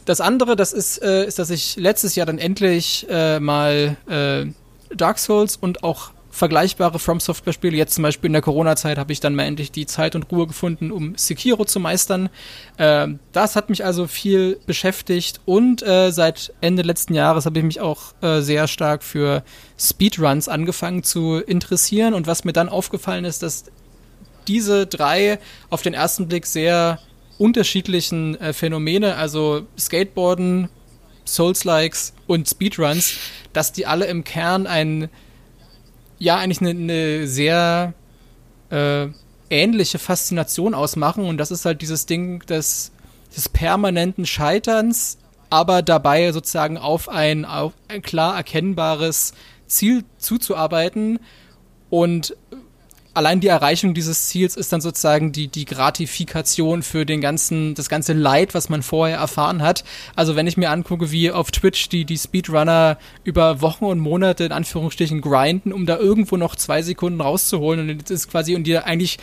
Das andere, das ist, äh, ist, dass ich letztes Jahr dann endlich äh, mal äh, Dark Souls und auch vergleichbare From Software Spiele. Jetzt zum Beispiel in der Corona-Zeit habe ich dann mal endlich die Zeit und Ruhe gefunden, um Sekiro zu meistern. Äh, das hat mich also viel beschäftigt und äh, seit Ende letzten Jahres habe ich mich auch äh, sehr stark für Speedruns angefangen zu interessieren und was mir dann aufgefallen ist, dass diese drei auf den ersten Blick sehr unterschiedlichen äh, Phänomene, also Skateboarden, Souls-Likes und Speedruns, dass die alle im Kern ein ja eigentlich eine, eine sehr äh, ähnliche Faszination ausmachen. Und das ist halt dieses Ding des, des permanenten Scheiterns, aber dabei sozusagen auf ein, auf ein klar erkennbares Ziel zuzuarbeiten. Und allein die Erreichung dieses Ziels ist dann sozusagen die, die Gratifikation für den ganzen, das ganze Leid, was man vorher erfahren hat. Also wenn ich mir angucke, wie auf Twitch die, die Speedrunner über Wochen und Monate in Anführungsstrichen grinden, um da irgendwo noch zwei Sekunden rauszuholen und das ist quasi, und die eigentlich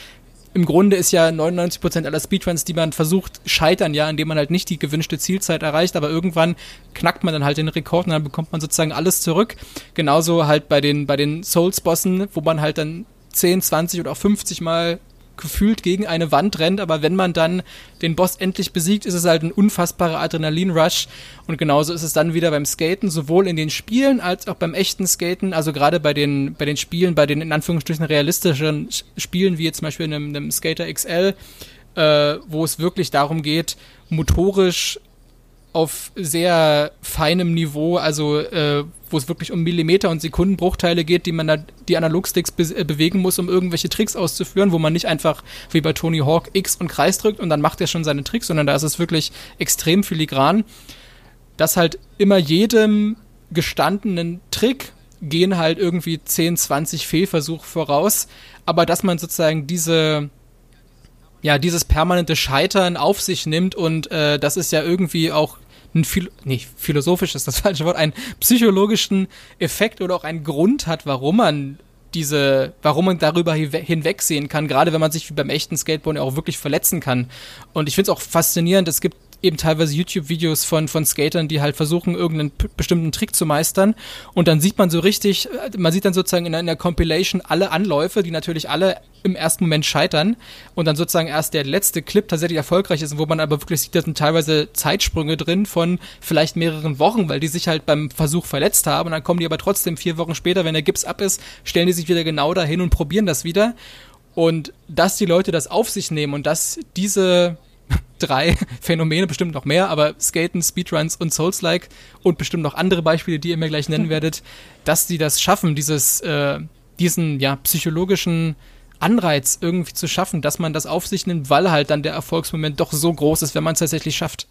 im Grunde ist ja 99% aller Speedruns, die man versucht, scheitern ja, indem man halt nicht die gewünschte Zielzeit erreicht, aber irgendwann knackt man dann halt den Rekord und dann bekommt man sozusagen alles zurück. Genauso halt bei den, bei den Souls-Bossen, wo man halt dann 10, 20 oder auch 50 Mal gefühlt gegen eine Wand rennt, aber wenn man dann den Boss endlich besiegt, ist es halt ein unfassbarer Adrenalin-Rush. Und genauso ist es dann wieder beim Skaten, sowohl in den Spielen als auch beim echten Skaten. Also gerade bei den, bei den Spielen, bei den in Anführungsstrichen realistischen Spielen, wie jetzt zum Beispiel in einem, einem Skater XL, äh, wo es wirklich darum geht, motorisch auf sehr feinem Niveau, also äh, wo es wirklich um Millimeter und Sekundenbruchteile geht, die man da die Analogsticks be äh, bewegen muss, um irgendwelche Tricks auszuführen, wo man nicht einfach wie bei Tony Hawk X und Kreis drückt und dann macht er schon seine Tricks, sondern da ist es wirklich extrem filigran, dass halt immer jedem gestandenen Trick gehen halt irgendwie 10, 20 Fehlversuche voraus, aber dass man sozusagen diese ja, dieses permanente Scheitern auf sich nimmt und äh, das ist ja irgendwie auch ein Phil nee, philosophisch ist das falsche Wort, einen psychologischen Effekt oder auch einen Grund hat, warum man diese, warum man darüber hinwegsehen kann, gerade wenn man sich wie beim echten Skateboard auch wirklich verletzen kann. Und ich finde es auch faszinierend, es gibt eben teilweise YouTube-Videos von, von Skatern, die halt versuchen, irgendeinen bestimmten Trick zu meistern. Und dann sieht man so richtig, äh, man sieht dann sozusagen in einer Compilation alle Anläufe, die natürlich alle im ersten Moment scheitern. Und dann sozusagen erst der letzte Clip tatsächlich erfolgreich ist, wo man aber wirklich sieht, da sind teilweise Zeitsprünge drin von vielleicht mehreren Wochen, weil die sich halt beim Versuch verletzt haben. Und dann kommen die aber trotzdem vier Wochen später, wenn der Gips ab ist, stellen die sich wieder genau dahin und probieren das wieder. Und dass die Leute das auf sich nehmen und dass diese drei Phänomene, bestimmt noch mehr, aber Skaten, Speedruns und Souls-like und bestimmt noch andere Beispiele, die ihr mir gleich nennen werdet, dass die das schaffen, dieses, äh, diesen ja, psychologischen Anreiz irgendwie zu schaffen, dass man das auf sich nimmt, weil halt dann der Erfolgsmoment doch so groß ist, wenn man es tatsächlich schafft.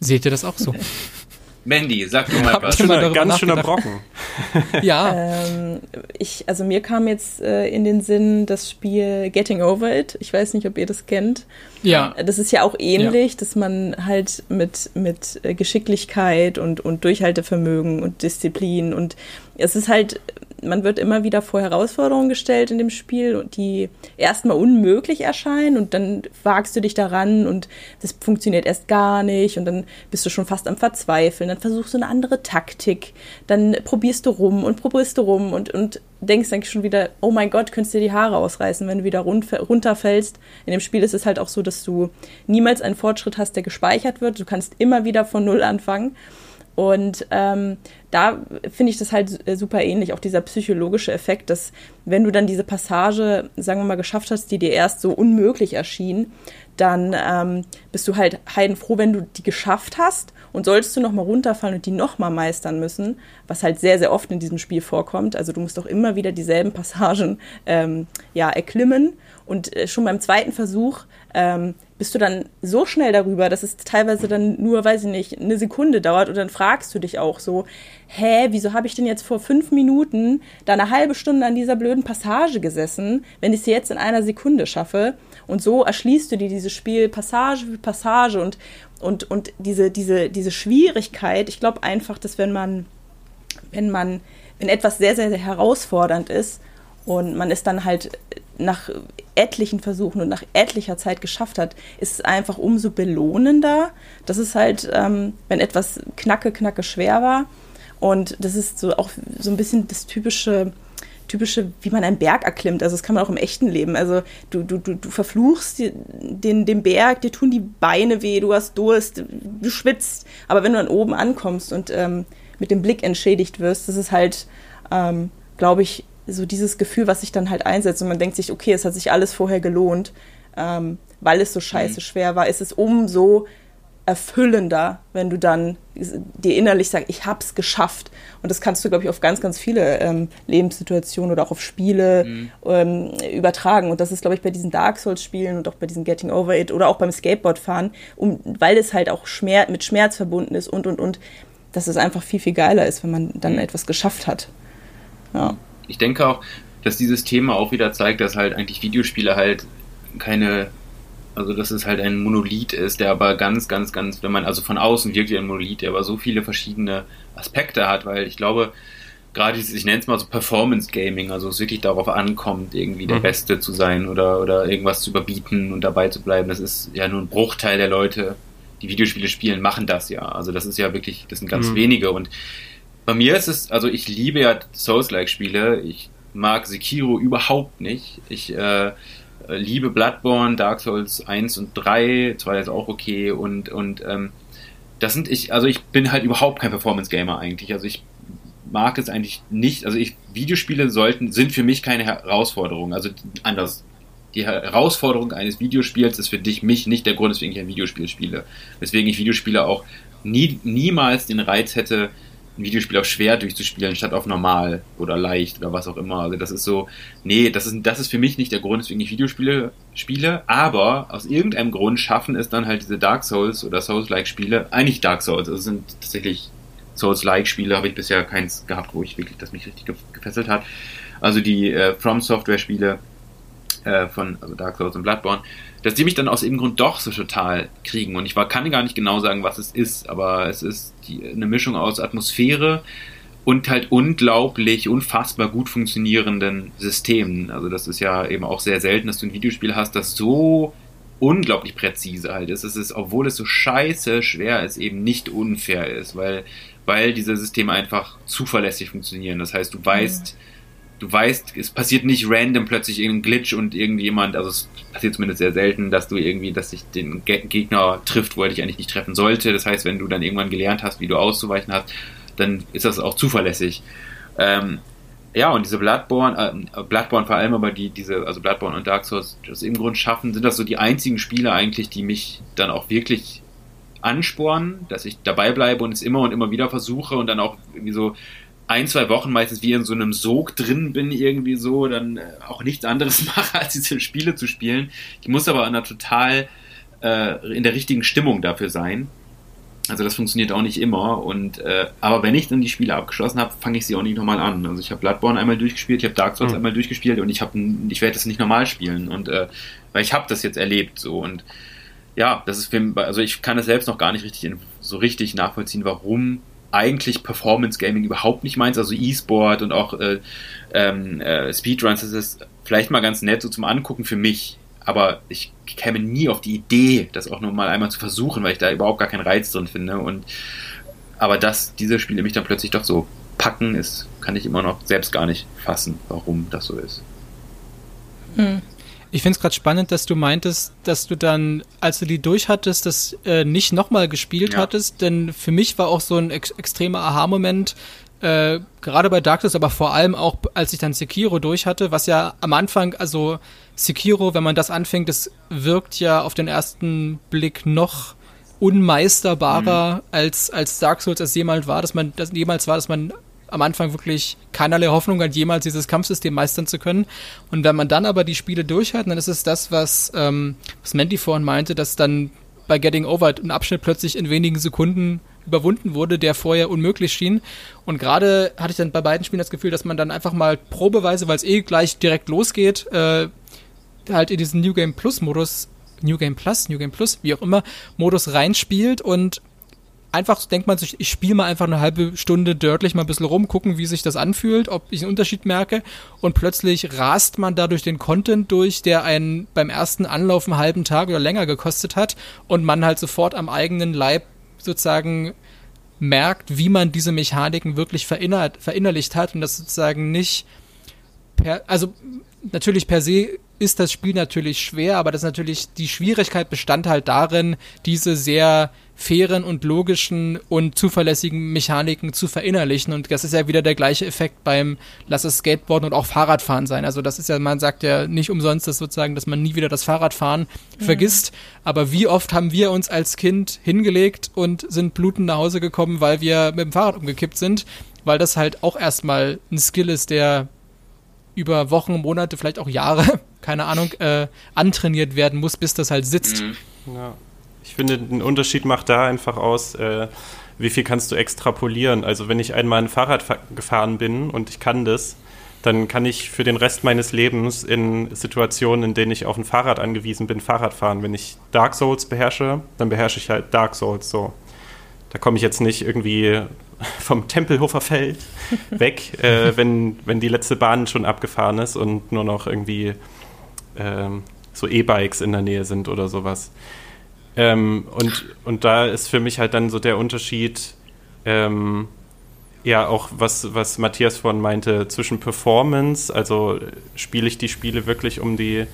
Seht ihr das auch so? Mandy, sag du mal was. Schöner, ganz schöner Brocken. ja. Ähm, ich, also mir kam jetzt äh, in den Sinn das Spiel Getting Over It. Ich weiß nicht, ob ihr das kennt. Ja. Das ist ja auch ähnlich, ja. dass man halt mit, mit äh, Geschicklichkeit und, und Durchhaltevermögen und Disziplin und es ist halt man wird immer wieder vor Herausforderungen gestellt in dem Spiel, die erstmal unmöglich erscheinen und dann wagst du dich daran und das funktioniert erst gar nicht und dann bist du schon fast am Verzweifeln, dann versuchst du eine andere Taktik, dann probierst du rum und probierst du rum und, und denkst dann schon wieder, oh mein Gott, könntest dir die Haare ausreißen, wenn du wieder runterfällst. In dem Spiel ist es halt auch so, dass du niemals einen Fortschritt hast, der gespeichert wird. Du kannst immer wieder von Null anfangen. Und ähm, da finde ich das halt super ähnlich, auch dieser psychologische Effekt, dass wenn du dann diese Passage, sagen wir mal, geschafft hast, die dir erst so unmöglich erschien, dann ähm, bist du halt heidenfroh, wenn du die geschafft hast und solltest du nochmal runterfallen und die nochmal meistern müssen, was halt sehr, sehr oft in diesem Spiel vorkommt. Also du musst auch immer wieder dieselben Passagen ähm, ja, erklimmen und äh, schon beim zweiten Versuch ähm, bist du dann so schnell darüber, dass es teilweise dann nur, weiß ich nicht, eine Sekunde dauert und dann fragst du dich auch so, hä, wieso habe ich denn jetzt vor fünf Minuten da eine halbe Stunde an dieser blöden Passage gesessen, wenn ich sie jetzt in einer Sekunde schaffe? Und so erschließt du dir dieses Spiel Passage für Passage und, und, und diese, diese, diese Schwierigkeit, ich glaube einfach, dass wenn man, wenn man, wenn etwas sehr, sehr, sehr herausfordernd ist und man es dann halt nach etlichen Versuchen und nach etlicher Zeit geschafft hat, ist es einfach umso belohnender. Das ist halt, ähm, wenn etwas knacke, knacke schwer war. Und das ist so auch so ein bisschen das typische, typische, wie man einen Berg erklimmt. Also das kann man auch im echten Leben. Also du, du, du, du verfluchst den, den Berg, dir tun die Beine weh, du hast Durst, du schwitzt. Aber wenn du dann oben ankommst und ähm, mit dem Blick entschädigt wirst, das ist halt, ähm, glaube ich, so dieses Gefühl, was sich dann halt einsetzt und man denkt sich, okay, es hat sich alles vorher gelohnt, ähm, weil es so scheiße mhm. schwer war, ist es umso erfüllender, wenn du dann dir innerlich sagst, ich hab's geschafft. Und das kannst du, glaube ich, auf ganz, ganz viele ähm, Lebenssituationen oder auch auf Spiele mhm. ähm, übertragen. Und das ist, glaube ich, bei diesen Dark Souls-Spielen und auch bei diesen Getting Over It oder auch beim Skateboardfahren, um, weil es halt auch Schmerz, mit Schmerz verbunden ist und, und, und, dass es einfach viel, viel geiler ist, wenn man dann mhm. etwas geschafft hat. Ja ich denke auch, dass dieses Thema auch wieder zeigt, dass halt eigentlich Videospiele halt keine, also dass es halt ein Monolith ist, der aber ganz, ganz, ganz, wenn man also von außen wirkt wie ein Monolith, der aber so viele verschiedene Aspekte hat, weil ich glaube, gerade dieses, ich nenne es mal so Performance Gaming, also es wirklich darauf ankommt, irgendwie der mhm. Beste zu sein oder, oder irgendwas zu überbieten und dabei zu bleiben. Das ist ja nur ein Bruchteil der Leute, die Videospiele spielen, machen das ja. Also das ist ja wirklich, das sind ganz mhm. wenige und bei mir ist es, also ich liebe ja Souls-like-Spiele. Ich mag Sekiro überhaupt nicht. Ich äh, liebe Bloodborne, Dark Souls 1 und 3, 2 ist auch okay und, und ähm, das sind ich, also ich bin halt überhaupt kein Performance-Gamer eigentlich. Also ich mag es eigentlich nicht, also ich, Videospiele sollten, sind für mich keine Herausforderung. Also anders. Die Herausforderung eines Videospiels ist für dich, mich nicht der Grund, weswegen ich ein Videospiel spiele. Weswegen ich Videospiele auch nie, niemals den Reiz hätte, ein Videospiel auf schwer durchzuspielen, statt auf normal oder leicht oder was auch immer. Also das ist so, nee, das ist, das ist für mich nicht der Grund, weswegen ich Videospiele spiele, aber aus irgendeinem Grund schaffen es dann halt diese Dark Souls oder Souls-like Spiele, eigentlich Dark Souls, das sind tatsächlich Souls-like-Spiele habe ich bisher keins gehabt, wo ich wirklich, das mich richtig gefesselt hat. Also die äh, From Software-Spiele äh, von also Dark Souls und Bloodborne, dass die mich dann aus irgendeinem Grund doch so total kriegen. Und ich war, kann gar nicht genau sagen, was es ist, aber es ist die, eine Mischung aus Atmosphäre und halt unglaublich, unfassbar gut funktionierenden Systemen. Also das ist ja eben auch sehr selten, dass du ein Videospiel hast, das so unglaublich präzise halt ist. Es ist, obwohl es so scheiße schwer ist, eben nicht unfair ist, weil weil diese Systeme einfach zuverlässig funktionieren. Das heißt, du weißt, mhm. Du weißt, es passiert nicht random plötzlich irgendein Glitch und irgendjemand, also es passiert zumindest sehr selten, dass du irgendwie, dass sich den Gegner trifft, wo er dich eigentlich nicht treffen sollte. Das heißt, wenn du dann irgendwann gelernt hast, wie du auszuweichen hast, dann ist das auch zuverlässig. Ähm, ja, und diese Bloodborne, äh, Bloodborne vor allem, aber die, diese, also Bloodborne und Dark Souls, das im Grunde schaffen, sind das so die einzigen Spiele eigentlich, die mich dann auch wirklich anspornen, dass ich dabei bleibe und es immer und immer wieder versuche und dann auch irgendwie so ein, zwei Wochen meistens wie in so einem Sog drin bin, irgendwie so, dann äh, auch nichts anderes mache, als diese Spiele zu spielen. Ich muss aber in einer total äh, in der richtigen Stimmung dafür sein. Also das funktioniert auch nicht immer. Und äh, aber wenn ich dann die Spiele abgeschlossen habe, fange ich sie auch nicht nochmal an. Also ich habe Bloodborne einmal durchgespielt, ich habe Dark Souls mhm. einmal durchgespielt und ich habe ich werde das nicht normal spielen. Und äh, weil ich habe das jetzt erlebt so und ja, das ist für, also ich kann es selbst noch gar nicht richtig so richtig nachvollziehen, warum eigentlich Performance Gaming überhaupt nicht meins, also E-Sport und auch äh, ähm, äh, Speedruns, das ist vielleicht mal ganz nett so zum Angucken für mich, aber ich käme nie auf die Idee, das auch nur mal einmal zu versuchen, weil ich da überhaupt gar keinen Reiz drin finde und aber dass diese Spiele mich dann plötzlich doch so packen, ist, kann ich immer noch selbst gar nicht fassen, warum das so ist. Hm. Ich finde es gerade spannend, dass du meintest, dass du dann, als du die durch hattest, das äh, nicht nochmal gespielt ja. hattest, denn für mich war auch so ein ex extremer Aha-Moment, äh, gerade bei Darkness, aber vor allem auch, als ich dann Sekiro durch hatte, was ja am Anfang, also Sekiro, wenn man das anfängt, das wirkt ja auf den ersten Blick noch unmeisterbarer mhm. als, als Dark Souls es jemals war, dass man das jemals war, dass man am Anfang wirklich keinerlei Hoffnung hat, jemals dieses Kampfsystem meistern zu können. Und wenn man dann aber die Spiele durchhat, dann ist es das, was, ähm, was Mandy vorhin meinte, dass dann bei Getting Over ein Abschnitt plötzlich in wenigen Sekunden überwunden wurde, der vorher unmöglich schien. Und gerade hatte ich dann bei beiden Spielen das Gefühl, dass man dann einfach mal probeweise, weil es eh gleich direkt losgeht, äh, halt in diesen New Game Plus Modus New Game Plus, New Game Plus, wie auch immer, Modus reinspielt und einfach denkt man sich, ich spiele mal einfach eine halbe Stunde dörtlich mal ein bisschen rum, gucken, wie sich das anfühlt, ob ich einen Unterschied merke. Und plötzlich rast man dadurch den Content durch, der einen beim ersten Anlauf einen halben Tag oder länger gekostet hat und man halt sofort am eigenen Leib sozusagen merkt, wie man diese Mechaniken wirklich verinner verinnerlicht hat und das sozusagen nicht per, also natürlich per se ist das Spiel natürlich schwer, aber das natürlich, die Schwierigkeit bestand halt darin, diese sehr fairen und logischen und zuverlässigen Mechaniken zu verinnerlichen. Und das ist ja wieder der gleiche Effekt beim Lass es Skateboarden und auch Fahrradfahren sein. Also das ist ja, man sagt ja nicht umsonst, dass sozusagen, dass man nie wieder das Fahrradfahren mhm. vergisst. Aber wie oft haben wir uns als Kind hingelegt und sind blutend nach Hause gekommen, weil wir mit dem Fahrrad umgekippt sind? Weil das halt auch erstmal ein Skill ist, der über Wochen, Monate, vielleicht auch Jahre, keine Ahnung, äh, antrainiert werden muss, bis das halt sitzt. Mhm. Ja. Ich finde, den Unterschied macht da einfach aus, äh, wie viel kannst du extrapolieren. Also wenn ich einmal ein Fahrrad gefahren bin und ich kann das, dann kann ich für den Rest meines Lebens in Situationen, in denen ich auf ein Fahrrad angewiesen bin, Fahrrad fahren. Wenn ich Dark Souls beherrsche, dann beherrsche ich halt Dark Souls so. Da komme ich jetzt nicht irgendwie vom Tempelhofer Feld weg, äh, wenn, wenn die letzte Bahn schon abgefahren ist und nur noch irgendwie ähm, so E-Bikes in der Nähe sind oder sowas. Ähm, und, und da ist für mich halt dann so der Unterschied, ähm, ja, auch was, was Matthias vorhin meinte, zwischen Performance, also spiele ich die Spiele wirklich, um die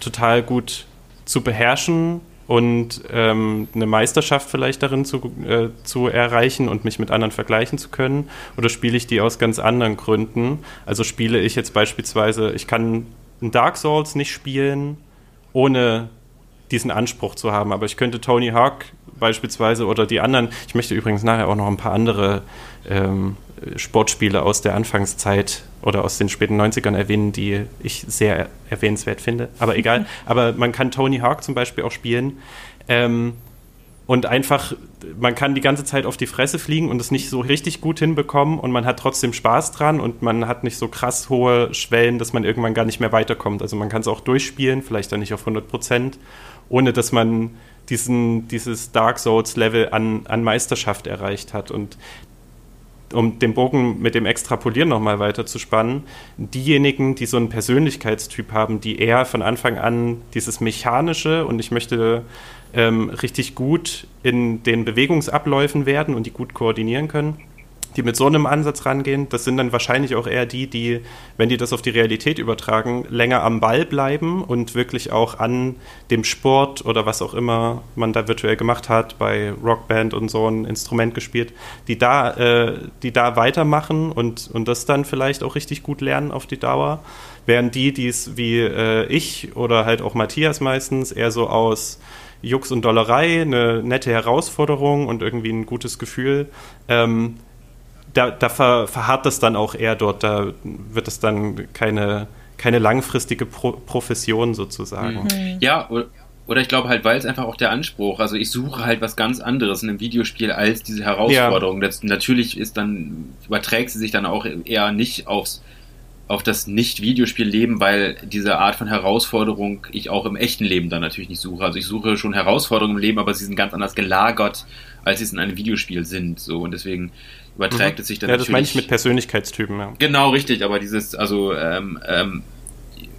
total gut zu beherrschen und ähm, eine Meisterschaft vielleicht darin zu, äh, zu erreichen und mich mit anderen vergleichen zu können? Oder spiele ich die aus ganz anderen Gründen? Also spiele ich jetzt beispielsweise, ich kann ein Dark Souls nicht spielen, ohne diesen Anspruch zu haben. Aber ich könnte Tony Hawk beispielsweise oder die anderen, ich möchte übrigens nachher auch noch ein paar andere ähm, Sportspiele aus der Anfangszeit oder aus den späten 90ern erwähnen, die ich sehr erwähnenswert finde. Aber egal. Aber man kann Tony Hawk zum Beispiel auch spielen. Ähm, und einfach, man kann die ganze Zeit auf die Fresse fliegen und es nicht so richtig gut hinbekommen und man hat trotzdem Spaß dran und man hat nicht so krass hohe Schwellen, dass man irgendwann gar nicht mehr weiterkommt. Also man kann es auch durchspielen, vielleicht dann nicht auf 100 Prozent, ohne dass man diesen, dieses Dark Souls-Level an, an Meisterschaft erreicht hat. Und um den Bogen mit dem Extrapolieren nochmal weiter zu spannen, diejenigen, die so einen Persönlichkeitstyp haben, die eher von Anfang an dieses Mechanische und ich möchte ähm, richtig gut in den Bewegungsabläufen werden und die gut koordinieren können, die mit so einem Ansatz rangehen, das sind dann wahrscheinlich auch eher die, die, wenn die das auf die Realität übertragen, länger am Ball bleiben und wirklich auch an dem Sport oder was auch immer man da virtuell gemacht hat, bei Rockband und so ein Instrument gespielt, die da, äh, die da weitermachen und, und das dann vielleicht auch richtig gut lernen auf die Dauer. Während die, die es wie äh, ich oder halt auch Matthias meistens eher so aus Jux und Dollerei, eine nette Herausforderung und irgendwie ein gutes Gefühl, ähm, da, da ver, verharrt das dann auch eher dort. Da wird es dann keine, keine langfristige Pro Profession sozusagen. Mhm. Ja, oder, oder ich glaube halt, weil es einfach auch der Anspruch, also ich suche halt was ganz anderes in einem Videospiel als diese Herausforderung. Ja. Das, natürlich ist dann, überträgt sie sich dann auch eher nicht aufs auf das Nicht-Videospiel-Leben, weil diese Art von Herausforderung ich auch im echten Leben dann natürlich nicht suche. Also ich suche schon Herausforderungen im Leben, aber sie sind ganz anders gelagert, als sie es in einem Videospiel sind. So und deswegen überträgt mhm. es sich dann ja, natürlich. Ja, das meine ich mit Persönlichkeitstypen, ja. Genau, richtig, aber dieses, also, ähm, ähm,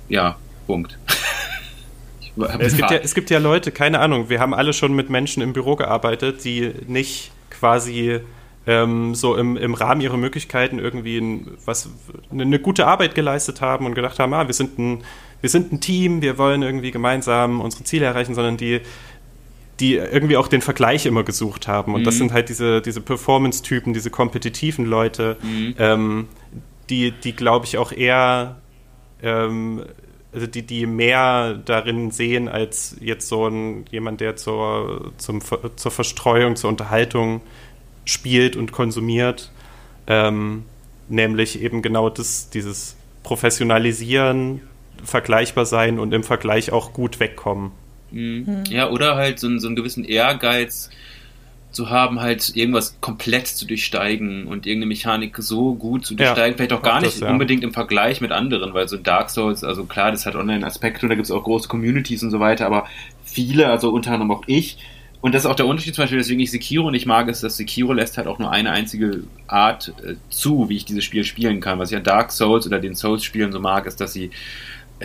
ja, Punkt. es, gibt ja, es gibt ja Leute, keine Ahnung, wir haben alle schon mit Menschen im Büro gearbeitet, die nicht quasi ähm, so im, im Rahmen ihrer Möglichkeiten irgendwie ein, was, eine, eine, gute Arbeit geleistet haben und gedacht haben, ah, wir sind ein, wir sind ein Team, wir wollen irgendwie gemeinsam unsere Ziele erreichen, sondern die die irgendwie auch den Vergleich immer gesucht haben. Und mhm. das sind halt diese, diese Performance-Typen, diese kompetitiven Leute, mhm. ähm, die, die glaube ich, auch eher, ähm, also die, die mehr darin sehen, als jetzt so ein, jemand, der zur, zum, zur Verstreuung, zur Unterhaltung spielt und konsumiert. Ähm, nämlich eben genau das, dieses Professionalisieren, vergleichbar sein und im Vergleich auch gut wegkommen. Mhm. Ja, oder halt so, so einen gewissen Ehrgeiz zu haben, halt irgendwas komplett zu durchsteigen und irgendeine Mechanik so gut zu durchsteigen, ja, vielleicht auch gar nicht das, ja. unbedingt im Vergleich mit anderen, weil so Dark Souls, also klar, das hat Online-Aspekte und da gibt es auch große Communities und so weiter, aber viele, also unter anderem auch ich, und das ist auch der Unterschied zum Beispiel, weswegen ich Sekiro nicht mag, ist, dass Sekiro lässt halt auch nur eine einzige Art äh, zu, wie ich dieses Spiel spielen kann. Was ich an Dark Souls oder den Souls-Spielen so mag, ist, dass sie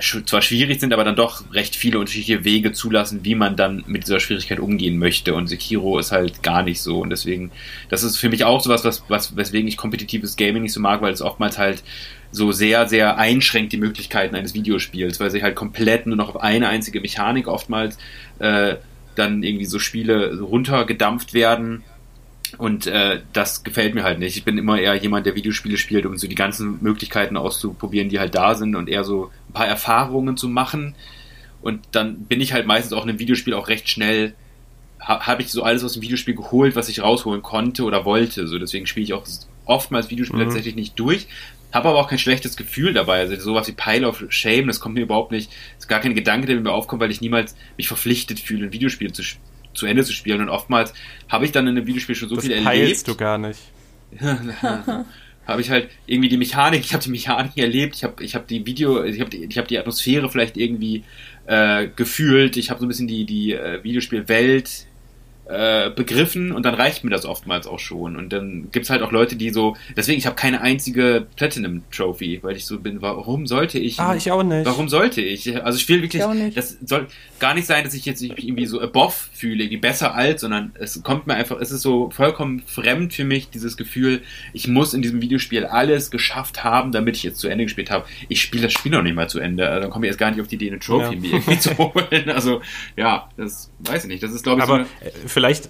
zwar schwierig sind, aber dann doch recht viele unterschiedliche Wege zulassen, wie man dann mit dieser Schwierigkeit umgehen möchte. Und Sekiro ist halt gar nicht so. Und deswegen, das ist für mich auch sowas, was, was, weswegen ich kompetitives Gaming nicht so mag, weil es oftmals halt so sehr, sehr einschränkt die Möglichkeiten eines Videospiels, weil sich halt komplett nur noch auf eine einzige Mechanik oftmals äh, dann irgendwie so Spiele runtergedampft werden und äh, das gefällt mir halt nicht. Ich bin immer eher jemand, der Videospiele spielt, um so die ganzen Möglichkeiten auszuprobieren, die halt da sind und eher so ein paar Erfahrungen zu machen. Und dann bin ich halt meistens auch in einem Videospiel auch recht schnell, ha, habe ich so alles aus dem Videospiel geholt, was ich rausholen konnte oder wollte. So deswegen spiele ich auch oftmals Videospiele mhm. tatsächlich nicht durch. Habe aber auch kein schlechtes Gefühl dabei. Also sowas wie Pile of Shame, das kommt mir überhaupt nicht, das ist gar kein Gedanke, der mir aufkommt, weil ich niemals mich verpflichtet fühle, ein Videospiel zu spielen zu Ende zu spielen. Und oftmals habe ich dann in einem Videospiel schon so das viel erlebt. Du gar nicht. habe ich halt irgendwie die Mechanik, ich habe die Mechanik erlebt, ich habe ich hab die Video, ich habe die, ich hab die Atmosphäre vielleicht irgendwie äh, gefühlt, ich habe so ein bisschen die, die äh, Videospielwelt äh, begriffen und dann reicht mir das oftmals auch schon. Und dann gibt's halt auch Leute, die so, deswegen, ich habe keine einzige Platinum Trophy, weil ich so bin, warum sollte ich? Ah, ich auch nicht. Warum sollte ich? Also ich will wirklich, ich das soll gar nicht sein, dass ich jetzt irgendwie so above fühle, irgendwie besser als, sondern es kommt mir einfach, es ist so vollkommen fremd für mich, dieses Gefühl, ich muss in diesem Videospiel alles geschafft haben, damit ich jetzt zu Ende gespielt habe. Ich spiele das Spiel noch nicht mal zu Ende, also dann komme ich jetzt gar nicht auf die Idee, eine Trophy ja. mir irgendwie zu holen. Also ja, das weiß ich nicht. Das ist, glaube ich, Aber so eine, vielleicht,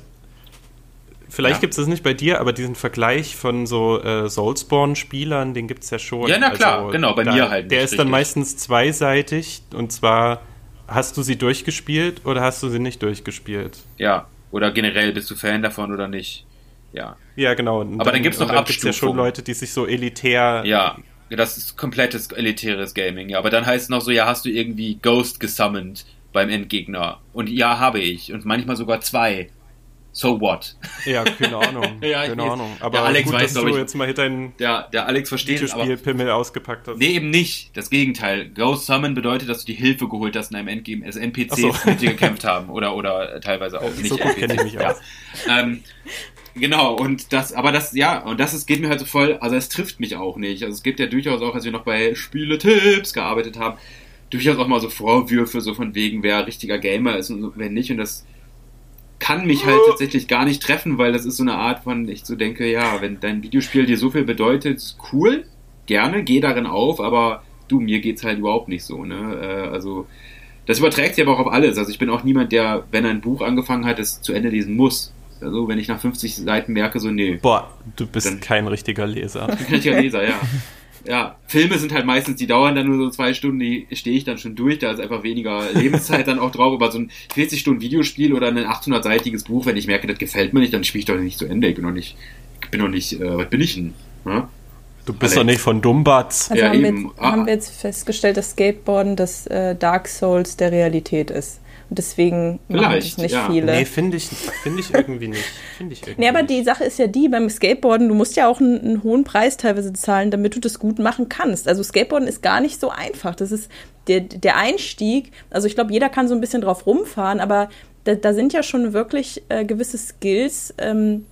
vielleicht ja. gibt es das nicht bei dir, aber diesen Vergleich von so äh, Soulsborne-Spielern, den gibt es ja schon. Ja, na klar, also, genau, bei da, mir halt. Der ist richtig. dann meistens zweiseitig und zwar hast du sie durchgespielt oder hast du sie nicht durchgespielt? Ja, oder generell bist du Fan davon oder nicht? Ja. Ja, genau. Und aber dann, dann gibt es noch Abstufungen. ja schon Leute, die sich so elitär. Ja, das ist komplettes elitäres Gaming. Ja, aber dann heißt es noch so, ja, hast du irgendwie Ghost gesummoned beim Endgegner? Und ja, habe ich. Und manchmal sogar zwei so what? Ja, keine Ahnung. ja, keine Ahnung. Aber der Alex gut, weiß, dass du ich, jetzt mal deinen der, der Alex versteht Videospielpimmel ausgepackt hast. Nee, eben nicht. Das Gegenteil. Ghost Summon bedeutet, dass du die Hilfe geholt hast in einem Endgame, also NPCs so. mit dir gekämpft haben oder, oder teilweise auch nicht. So gut kenne ich mich ja. aus. Ähm, genau, und das, aber das, ja, und das ist, geht mir halt so voll, also es trifft mich auch nicht. Also es gibt ja durchaus auch, als wir noch bei Spieletipps gearbeitet haben, durchaus auch mal so Vorwürfe, so von wegen, wer richtiger Gamer ist und wer nicht. Und das kann mich halt tatsächlich gar nicht treffen, weil das ist so eine Art von, ich so denke, ja, wenn dein Videospiel dir so viel bedeutet, cool, gerne, geh darin auf, aber du, mir geht's halt überhaupt nicht so, ne? Äh, also, das überträgt sich aber auch auf alles. Also ich bin auch niemand, der, wenn er ein Buch angefangen hat, es zu Ende lesen muss. Also wenn ich nach 50 Seiten merke, so, nee. Boah, du bist kein richtiger Leser. Kein richtiger Leser, ja ja, Filme sind halt meistens, die dauern dann nur so zwei Stunden, die stehe ich dann schon durch, da ist einfach weniger Lebenszeit dann auch drauf, aber so ein 40 Stunden Videospiel oder ein 800-seitiges Buch, wenn ich merke, das gefällt mir nicht, dann spiele ich doch nicht zu Ende, ich bin doch nicht, ich bin doch nicht, äh, was bin ich denn? Ja? Du bist Alex. doch nicht von Dumbatz. Also ja, haben, eben. Wir jetzt, ah. haben wir jetzt festgestellt, dass Skateboarden das äh, Dark Souls der Realität ist. Und deswegen das nicht ja. viele. Nee, finde ich, find ich irgendwie nicht. Find ich irgendwie nee, aber die Sache ist ja die, beim Skateboarden, du musst ja auch einen, einen, hohen Preis teilweise zahlen, damit du das gut machen kannst. Also Skateboarden ist gar nicht so einfach. Das ist der, der Einstieg. Also ich glaube, jeder kann so ein bisschen drauf rumfahren, aber da, da sind ja schon wirklich äh, gewisse Skills ähm,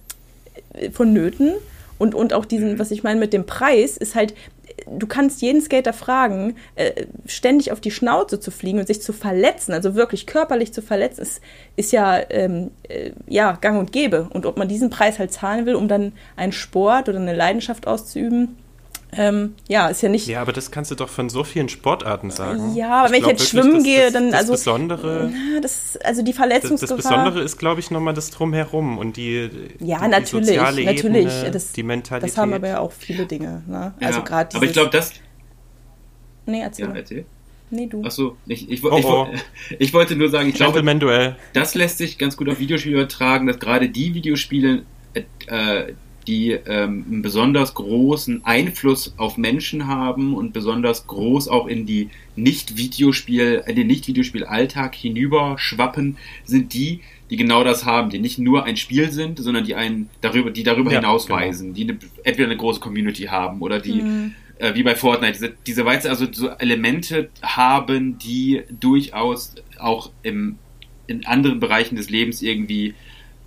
vonnöten. Und, und auch diesen, mhm. was ich meine mit dem Preis, ist halt, du kannst jeden Skater fragen, äh, ständig auf die Schnauze zu fliegen und sich zu verletzen, also wirklich körperlich zu verletzen, ist, ist ja, ähm, äh, ja gang und gäbe. Und ob man diesen Preis halt zahlen will, um dann einen Sport oder eine Leidenschaft auszuüben, ähm, ja, ist ja nicht. Ja, aber das kannst du doch von so vielen Sportarten sagen. Ja, aber ich wenn ich jetzt schwimmen das, gehe, dann das also. Besondere, na, das, also die Verletzungsgefahr. Das, das Besondere ist, glaube ich, nochmal das Drumherum und die. Ja, die, natürlich, die natürlich. Ebene, das, die Mentalität. Das haben aber ja auch viele Dinge. Ne? Ja, also gerade. Aber ich glaube, das. Nee, erzähl. Ja, erzähl. Nee, du. Achso, ich, ich, oh, ich, oh. ich, wollte nur sagen, ich glaube, das lässt sich ganz gut auf Videospiele übertragen, dass gerade die Videospiele, äh, die ähm, einen besonders großen Einfluss auf Menschen haben und besonders groß auch in die Nicht-Videospiel, in den Nicht-Videospiel-Alltag hinüberschwappen, sind die, die genau das haben, die nicht nur ein Spiel sind, sondern die einen darüber, die darüber ja, hinausweisen, genau. die eine, entweder eine große Community haben oder die mhm. äh, wie bei Fortnite diese, diese Weize, also so Elemente haben, die durchaus auch im, in anderen Bereichen des Lebens irgendwie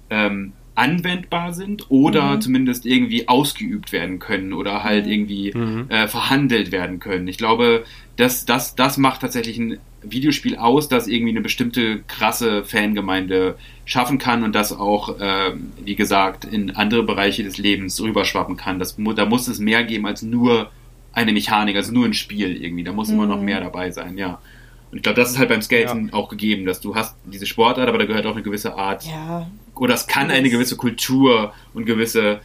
ähm, anwendbar sind oder mhm. zumindest irgendwie ausgeübt werden können oder halt mhm. irgendwie mhm. äh, verhandelt werden können. Ich glaube, das, das, das macht tatsächlich ein Videospiel aus, das irgendwie eine bestimmte krasse Fangemeinde schaffen kann und das auch, äh, wie gesagt, in andere Bereiche des Lebens rüberschwappen kann. Das, da muss es mehr geben als nur eine Mechanik, also nur ein Spiel irgendwie. Da muss immer noch mhm. mehr dabei sein, ja. Und ich glaube, das ist halt beim Skaten ja. auch gegeben, dass du hast diese Sportart, aber da gehört auch eine gewisse Art. Ja. Oder es kann eine gewisse Kultur und gewisse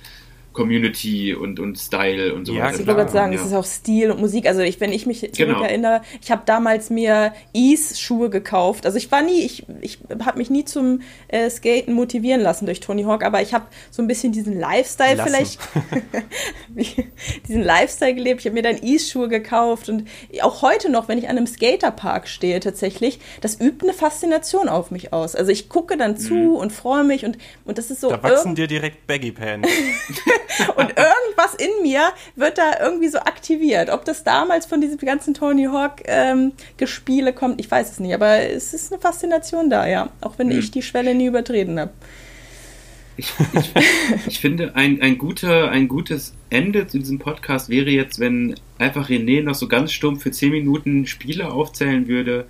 Community und, und Style und so ja, weiter. Ich wollte gerade sagen, ja. es ist auch Stil und Musik. Also ich, wenn ich mich genau. erinnere, ich habe damals mir Ease-Schuhe gekauft. Also ich war nie, ich, ich habe mich nie zum äh, Skaten motivieren lassen durch Tony Hawk, aber ich habe so ein bisschen diesen Lifestyle lassen. vielleicht, diesen Lifestyle gelebt. Ich habe mir dann Ease-Schuhe gekauft und auch heute noch, wenn ich an einem Skaterpark stehe tatsächlich, das übt eine Faszination auf mich aus. Also ich gucke dann zu mhm. und freue mich und, und das ist so. Da wachsen dir direkt Baggy Pants. und irgendwas in mir wird da irgendwie so aktiviert. Ob das damals von diesem ganzen Tony Hawk ähm, kommt, ich weiß es nicht, aber es ist eine Faszination da, ja. Auch wenn hm. ich die Schwelle nie übertreten habe. Ich, ich, ich, finde, ein, ein, guter, ein gutes Ende zu diesem Podcast wäre jetzt, wenn einfach René noch so ganz stumpf für 10 Minuten Spiele aufzählen würde,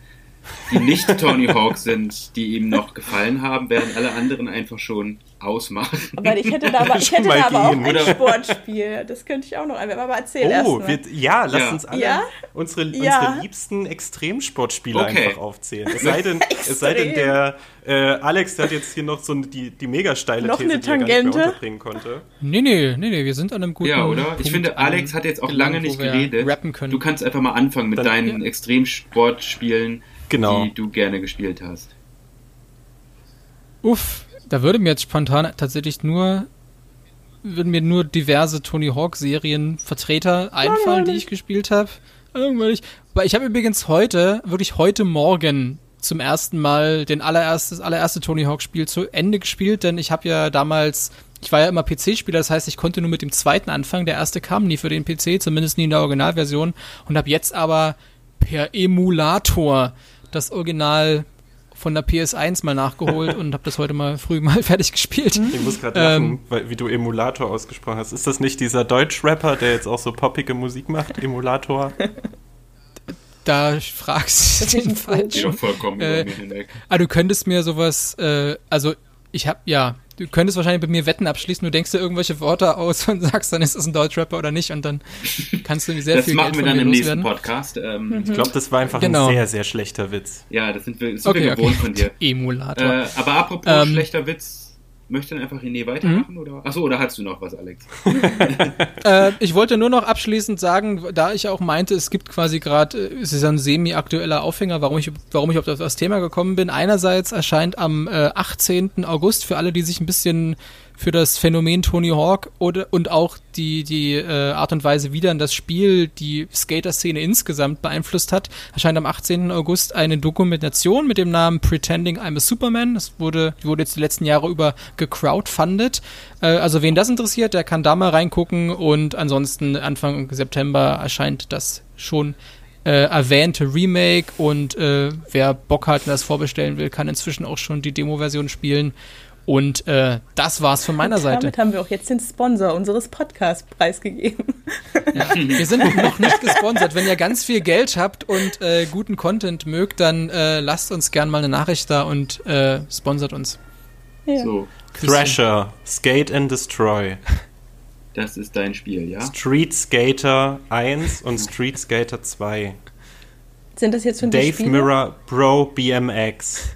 die nicht Tony Hawk sind, die ihm noch gefallen haben, während alle anderen einfach schon ausmachen. Aber ich hätte da aber, ich hätte da aber auch ein Sportspiel. Das könnte ich auch noch einmal aber erzählen. Oh, wir, ja, lass ja. uns alle ja? Unsere, ja. unsere liebsten Extremsportspiele okay. einfach aufzählen. Es sei denn, es sei denn der äh, Alex hat jetzt hier noch so die, die mega steile noch These, eine Tangente. die er unterbringen konnte. Nee, nee, nee, nee, wir sind an einem guten Ja, oder? Punkt ich finde, Alex hat jetzt auch lange nicht geredet. Du kannst einfach mal anfangen mit Dann, deinen Extremsportspielen genau. die du gerne gespielt hast? Uff, da würde mir jetzt spontan tatsächlich nur würden mir nur diverse Tony Hawk Serien Vertreter einfallen, die ich gespielt habe. Aber ich habe übrigens heute, wirklich heute Morgen zum ersten Mal den allererstes, allererste Tony Hawk Spiel zu Ende gespielt, denn ich habe ja damals, ich war ja immer PC-Spieler, das heißt, ich konnte nur mit dem zweiten anfangen. Der erste kam nie für den PC, zumindest nie in der Originalversion und habe jetzt aber per Emulator das Original von der PS1 mal nachgeholt und habe das heute mal früh mal fertig gespielt. Ich muss gerade lachen, ähm, weil, wie du Emulator ausgesprochen hast. Ist das nicht dieser Deutsch-Rapper, der jetzt auch so poppige Musik macht? Emulator? Da fragst du den falsch. Ja, vollkommen äh, ah, du könntest mir sowas, äh, also ich habe ja, du könntest wahrscheinlich bei mir Wetten abschließen, du denkst dir irgendwelche Worte aus und sagst dann, ist das ein Deutschrapper oder nicht und dann kannst du sehr das viel Geld Das machen wir dann im nächsten Podcast. Ähm, mhm. Ich glaube, das war einfach genau. ein sehr, sehr schlechter Witz. Ja, das sind wir, das sind okay, wir gewohnt okay. von dir. Emulator. Äh, aber apropos ähm, schlechter Witz, möchte dann einfach René weitermachen? Mhm. Oder? Achso, oder hast du noch was, Alex? äh, ich wollte nur noch abschließend sagen, da ich auch meinte, es gibt quasi gerade, äh, es ist ein semi-aktueller Aufhänger, warum ich, warum ich auf das Thema gekommen bin. Einerseits erscheint am äh, 18. August für alle, die sich ein bisschen für das Phänomen Tony Hawk oder, und auch die, die äh, Art und Weise, wie dann das Spiel die Skater-Szene insgesamt beeinflusst hat, erscheint am 18. August eine Dokumentation mit dem Namen Pretending I'm a Superman. Das wurde, wurde jetzt die letzten Jahre über gecrowdfundet. Äh, also wen das interessiert, der kann da mal reingucken und ansonsten Anfang September erscheint das schon äh, erwähnte Remake und äh, wer Bock hat und das vorbestellen will, kann inzwischen auch schon die Demo-Version spielen. Und äh, das war's von meiner und Seite. Damit haben wir auch jetzt den Sponsor unseres Podcasts preisgegeben. Ja, wir sind noch nicht gesponsert. Wenn ihr ganz viel Geld habt und äh, guten Content mögt, dann äh, lasst uns gern mal eine Nachricht da und äh, sponsert uns. Ja. So. Thrasher, Skate and Destroy. Das ist dein Spiel, ja? Street Skater 1 und Street Skater 2. Sind das jetzt von Dave Mirror Bro BMX.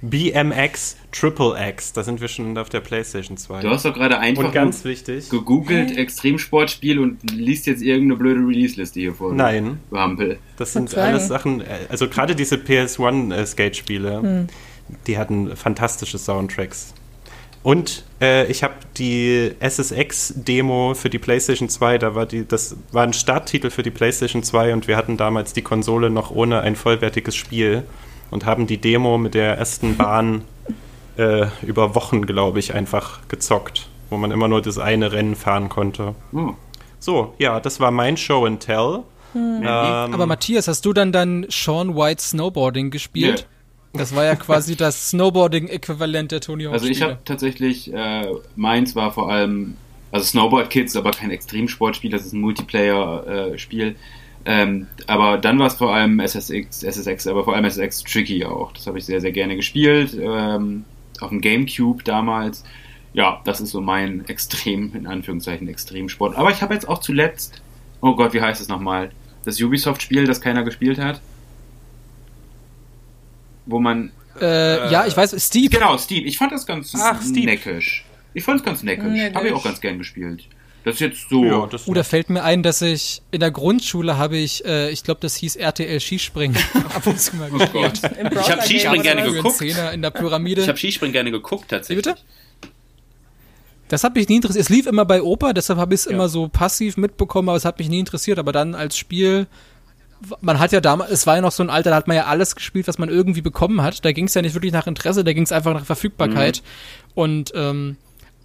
BMX Triple X, da sind wir schon auf der PlayStation 2. Du hast doch gerade einfach und ganz wichtig, gegoogelt Extremsportspiel und liest jetzt irgendeine blöde Release-Liste hier vor. Nein. Hampel. Das sind alles Sachen, äh, also gerade diese PS1-Skate-Spiele, äh, hm. die hatten fantastische Soundtracks. Und äh, ich habe die SSX-Demo für die PlayStation 2, da war die, das war ein Starttitel für die PlayStation 2 und wir hatten damals die Konsole noch ohne ein vollwertiges Spiel und haben die Demo mit der ersten Bahn äh, über Wochen, glaube ich, einfach gezockt, wo man immer nur das eine Rennen fahren konnte. Hm. So, ja, das war mein Show and Tell. Hm. Ähm, Aber Matthias, hast du dann dann Sean White Snowboarding gespielt? Nee. Das war ja quasi das Snowboarding-Äquivalent der Tony Hawk. Also ich habe tatsächlich, äh, meins war vor allem, also Snowboard Kids, aber kein Extremsportspiel, das ist ein Multiplayer-Spiel. Äh, ähm, aber dann war es vor allem SSX, SSX, aber vor allem SSX Tricky auch. Das habe ich sehr, sehr gerne gespielt. Ähm, auf dem Gamecube damals. Ja, das ist so mein Extrem, in Anführungszeichen, Extremsport. Aber ich habe jetzt auch zuletzt, oh Gott, wie heißt es nochmal? Das Ubisoft-Spiel, das keiner gespielt hat. Wo man. Äh, äh, ja, ich weiß, Steve. Genau, Steve. Ich fand das ganz Ach, neckisch. Ich fand es ganz neckisch. Habe ich auch ganz gern gespielt. Das ist jetzt so. Ja, das oh, da fällt mir ein, dass ich in der Grundschule habe ich, äh, ich glaube, das hieß RTL Skispringen ab und zu mal oh gespielt. ich habe Skispringen gerne geguckt. In der Pyramide. Ich habe Skispringen gerne geguckt tatsächlich. Wie bitte? Das hat mich nie interessiert. Es lief immer bei Opa, deshalb habe ich es ja. immer so passiv mitbekommen, aber es hat mich nie interessiert. Aber dann als Spiel, man hat ja damals, es war ja noch so ein Alter, da hat man ja alles gespielt, was man irgendwie bekommen hat. Da ging es ja nicht wirklich nach Interesse, da ging es einfach nach Verfügbarkeit. Mhm. Und ähm,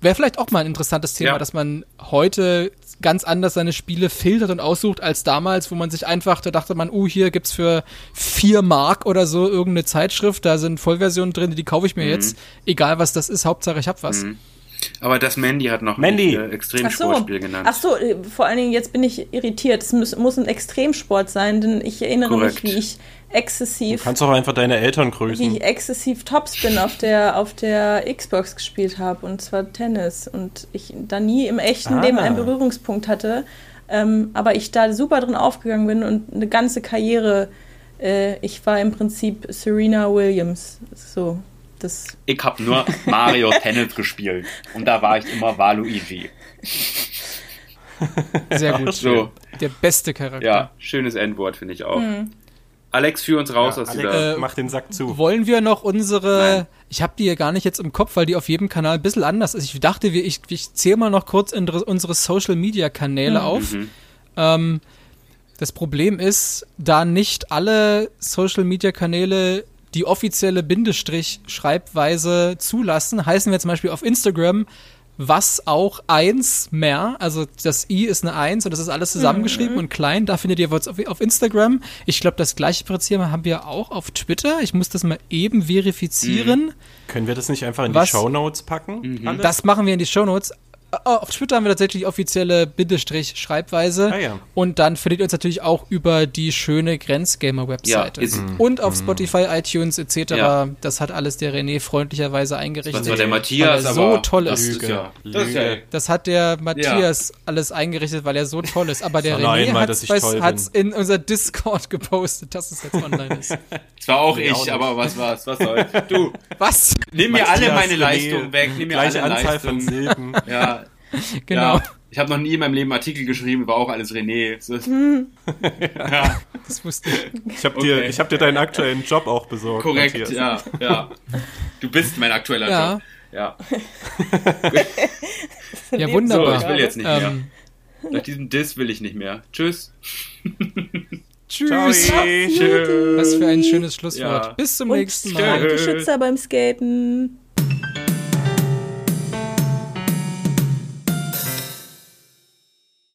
wäre vielleicht auch mal ein interessantes Thema, Ja. dass man heute ganz anders seine Spiele filtert und aussucht als damals, wo man sich einfach, da dachte man, uh, hier gibt's für vier Mark oder so irgendeine Zeitschrift, da sind Vollversionen drin, die kaufe ich mir jetzt, egal was das ist, Hauptsache ich hab was. Mhm. Aber das Mandy hat noch Mandy. ein äh, Ach so. Extremsportspiel genannt. Ach so, äh, vor allen Dingen jetzt bin ich irritiert. Es muss, muss ein Extremsport sein, denn ich erinnere Korrekt. mich, wie ich exzessiv, Kannst doch einfach deine Eltern wie grüßen. ich exzessiv Topspin auf der auf der Xbox gespielt habe und zwar Tennis und ich da nie im echten Ah. Leben einen Berührungspunkt hatte, ähm, aber ich da super drin aufgegangen bin und eine ganze Karriere. Äh, ich war im Prinzip Serena Williams, so das. Ich habe nur Mario Tennis gespielt und da war ich immer Waluigi. Sehr gut. So, Der beste Charakter. ja, schönes Endwort finde ich auch. Alex, führ uns raus aus Alex, dieser. Äh, mach den Sack zu. Wollen wir noch unsere, Nein. ich habe die hier gar nicht jetzt im Kopf, weil die auf jedem Kanal ein bisschen anders ist. Ich dachte, wir, ich, ich zähle mal noch kurz in unsere Social Media Kanäle auf. Mhm. Ähm, das Problem ist, da nicht alle Social Media Kanäle die offizielle Bindestrich-Schreibweise zulassen, heißen wir zum Beispiel auf Instagram was auch eins mehr, also das i ist eine eins und das ist alles zusammengeschrieben und klein, da findet ihr was auf, auf Instagram. Ich glaube, das gleiche Prinzip haben wir auch auf Twitter. Ich muss das mal eben verifizieren. Können wir das nicht einfach in Was? die Shownotes packen? Alles? Das machen wir in die Shownotes. Oh, auf Twitter haben wir tatsächlich offizielle Bindestrich-Schreibweise. Ah, ja. Und dann findet ihr uns natürlich auch über die schöne Grenzgamer-Webseite. Ja, und auf Spotify, iTunes etc. Ja. Das hat alles der René freundlicherweise eingerichtet. Das war der Matthias, weil er aber so toll das ist. ja, das ist ja Lüge. Das hat der Matthias alles eingerichtet, weil er so toll ist. Aber der Das war René toll hat's in unser Discord gepostet, dass es jetzt online ist. auch Nee, auch ich, aber was war's, was soll's. Du, Was? nimm mir Matthias, alle meine René, Leistung weg, nimm mir Gleiche alle Anzahl von Leistung. Silben. Ja, Genau. ja. Ich habe noch nie in meinem Leben Artikel geschrieben, war auch alles René. Das ist, ja, Das wusste ich. Ich habe dir, Okay. ich hab dir deinen aktuellen Job auch besorgt. korrekt, Matthias. ja, ja. Du bist mein aktueller Ja. Job. Ja. Ja, So, wunderbar. ich will jetzt nicht mehr. Ähm, Nach diesem Diss will ich nicht mehr. Tschüss. Tschüss. Tschüss. Was für ein schönes Schlusswort. Ja. Bis zum Und nächsten Mal. Die Schützer beim Skaten.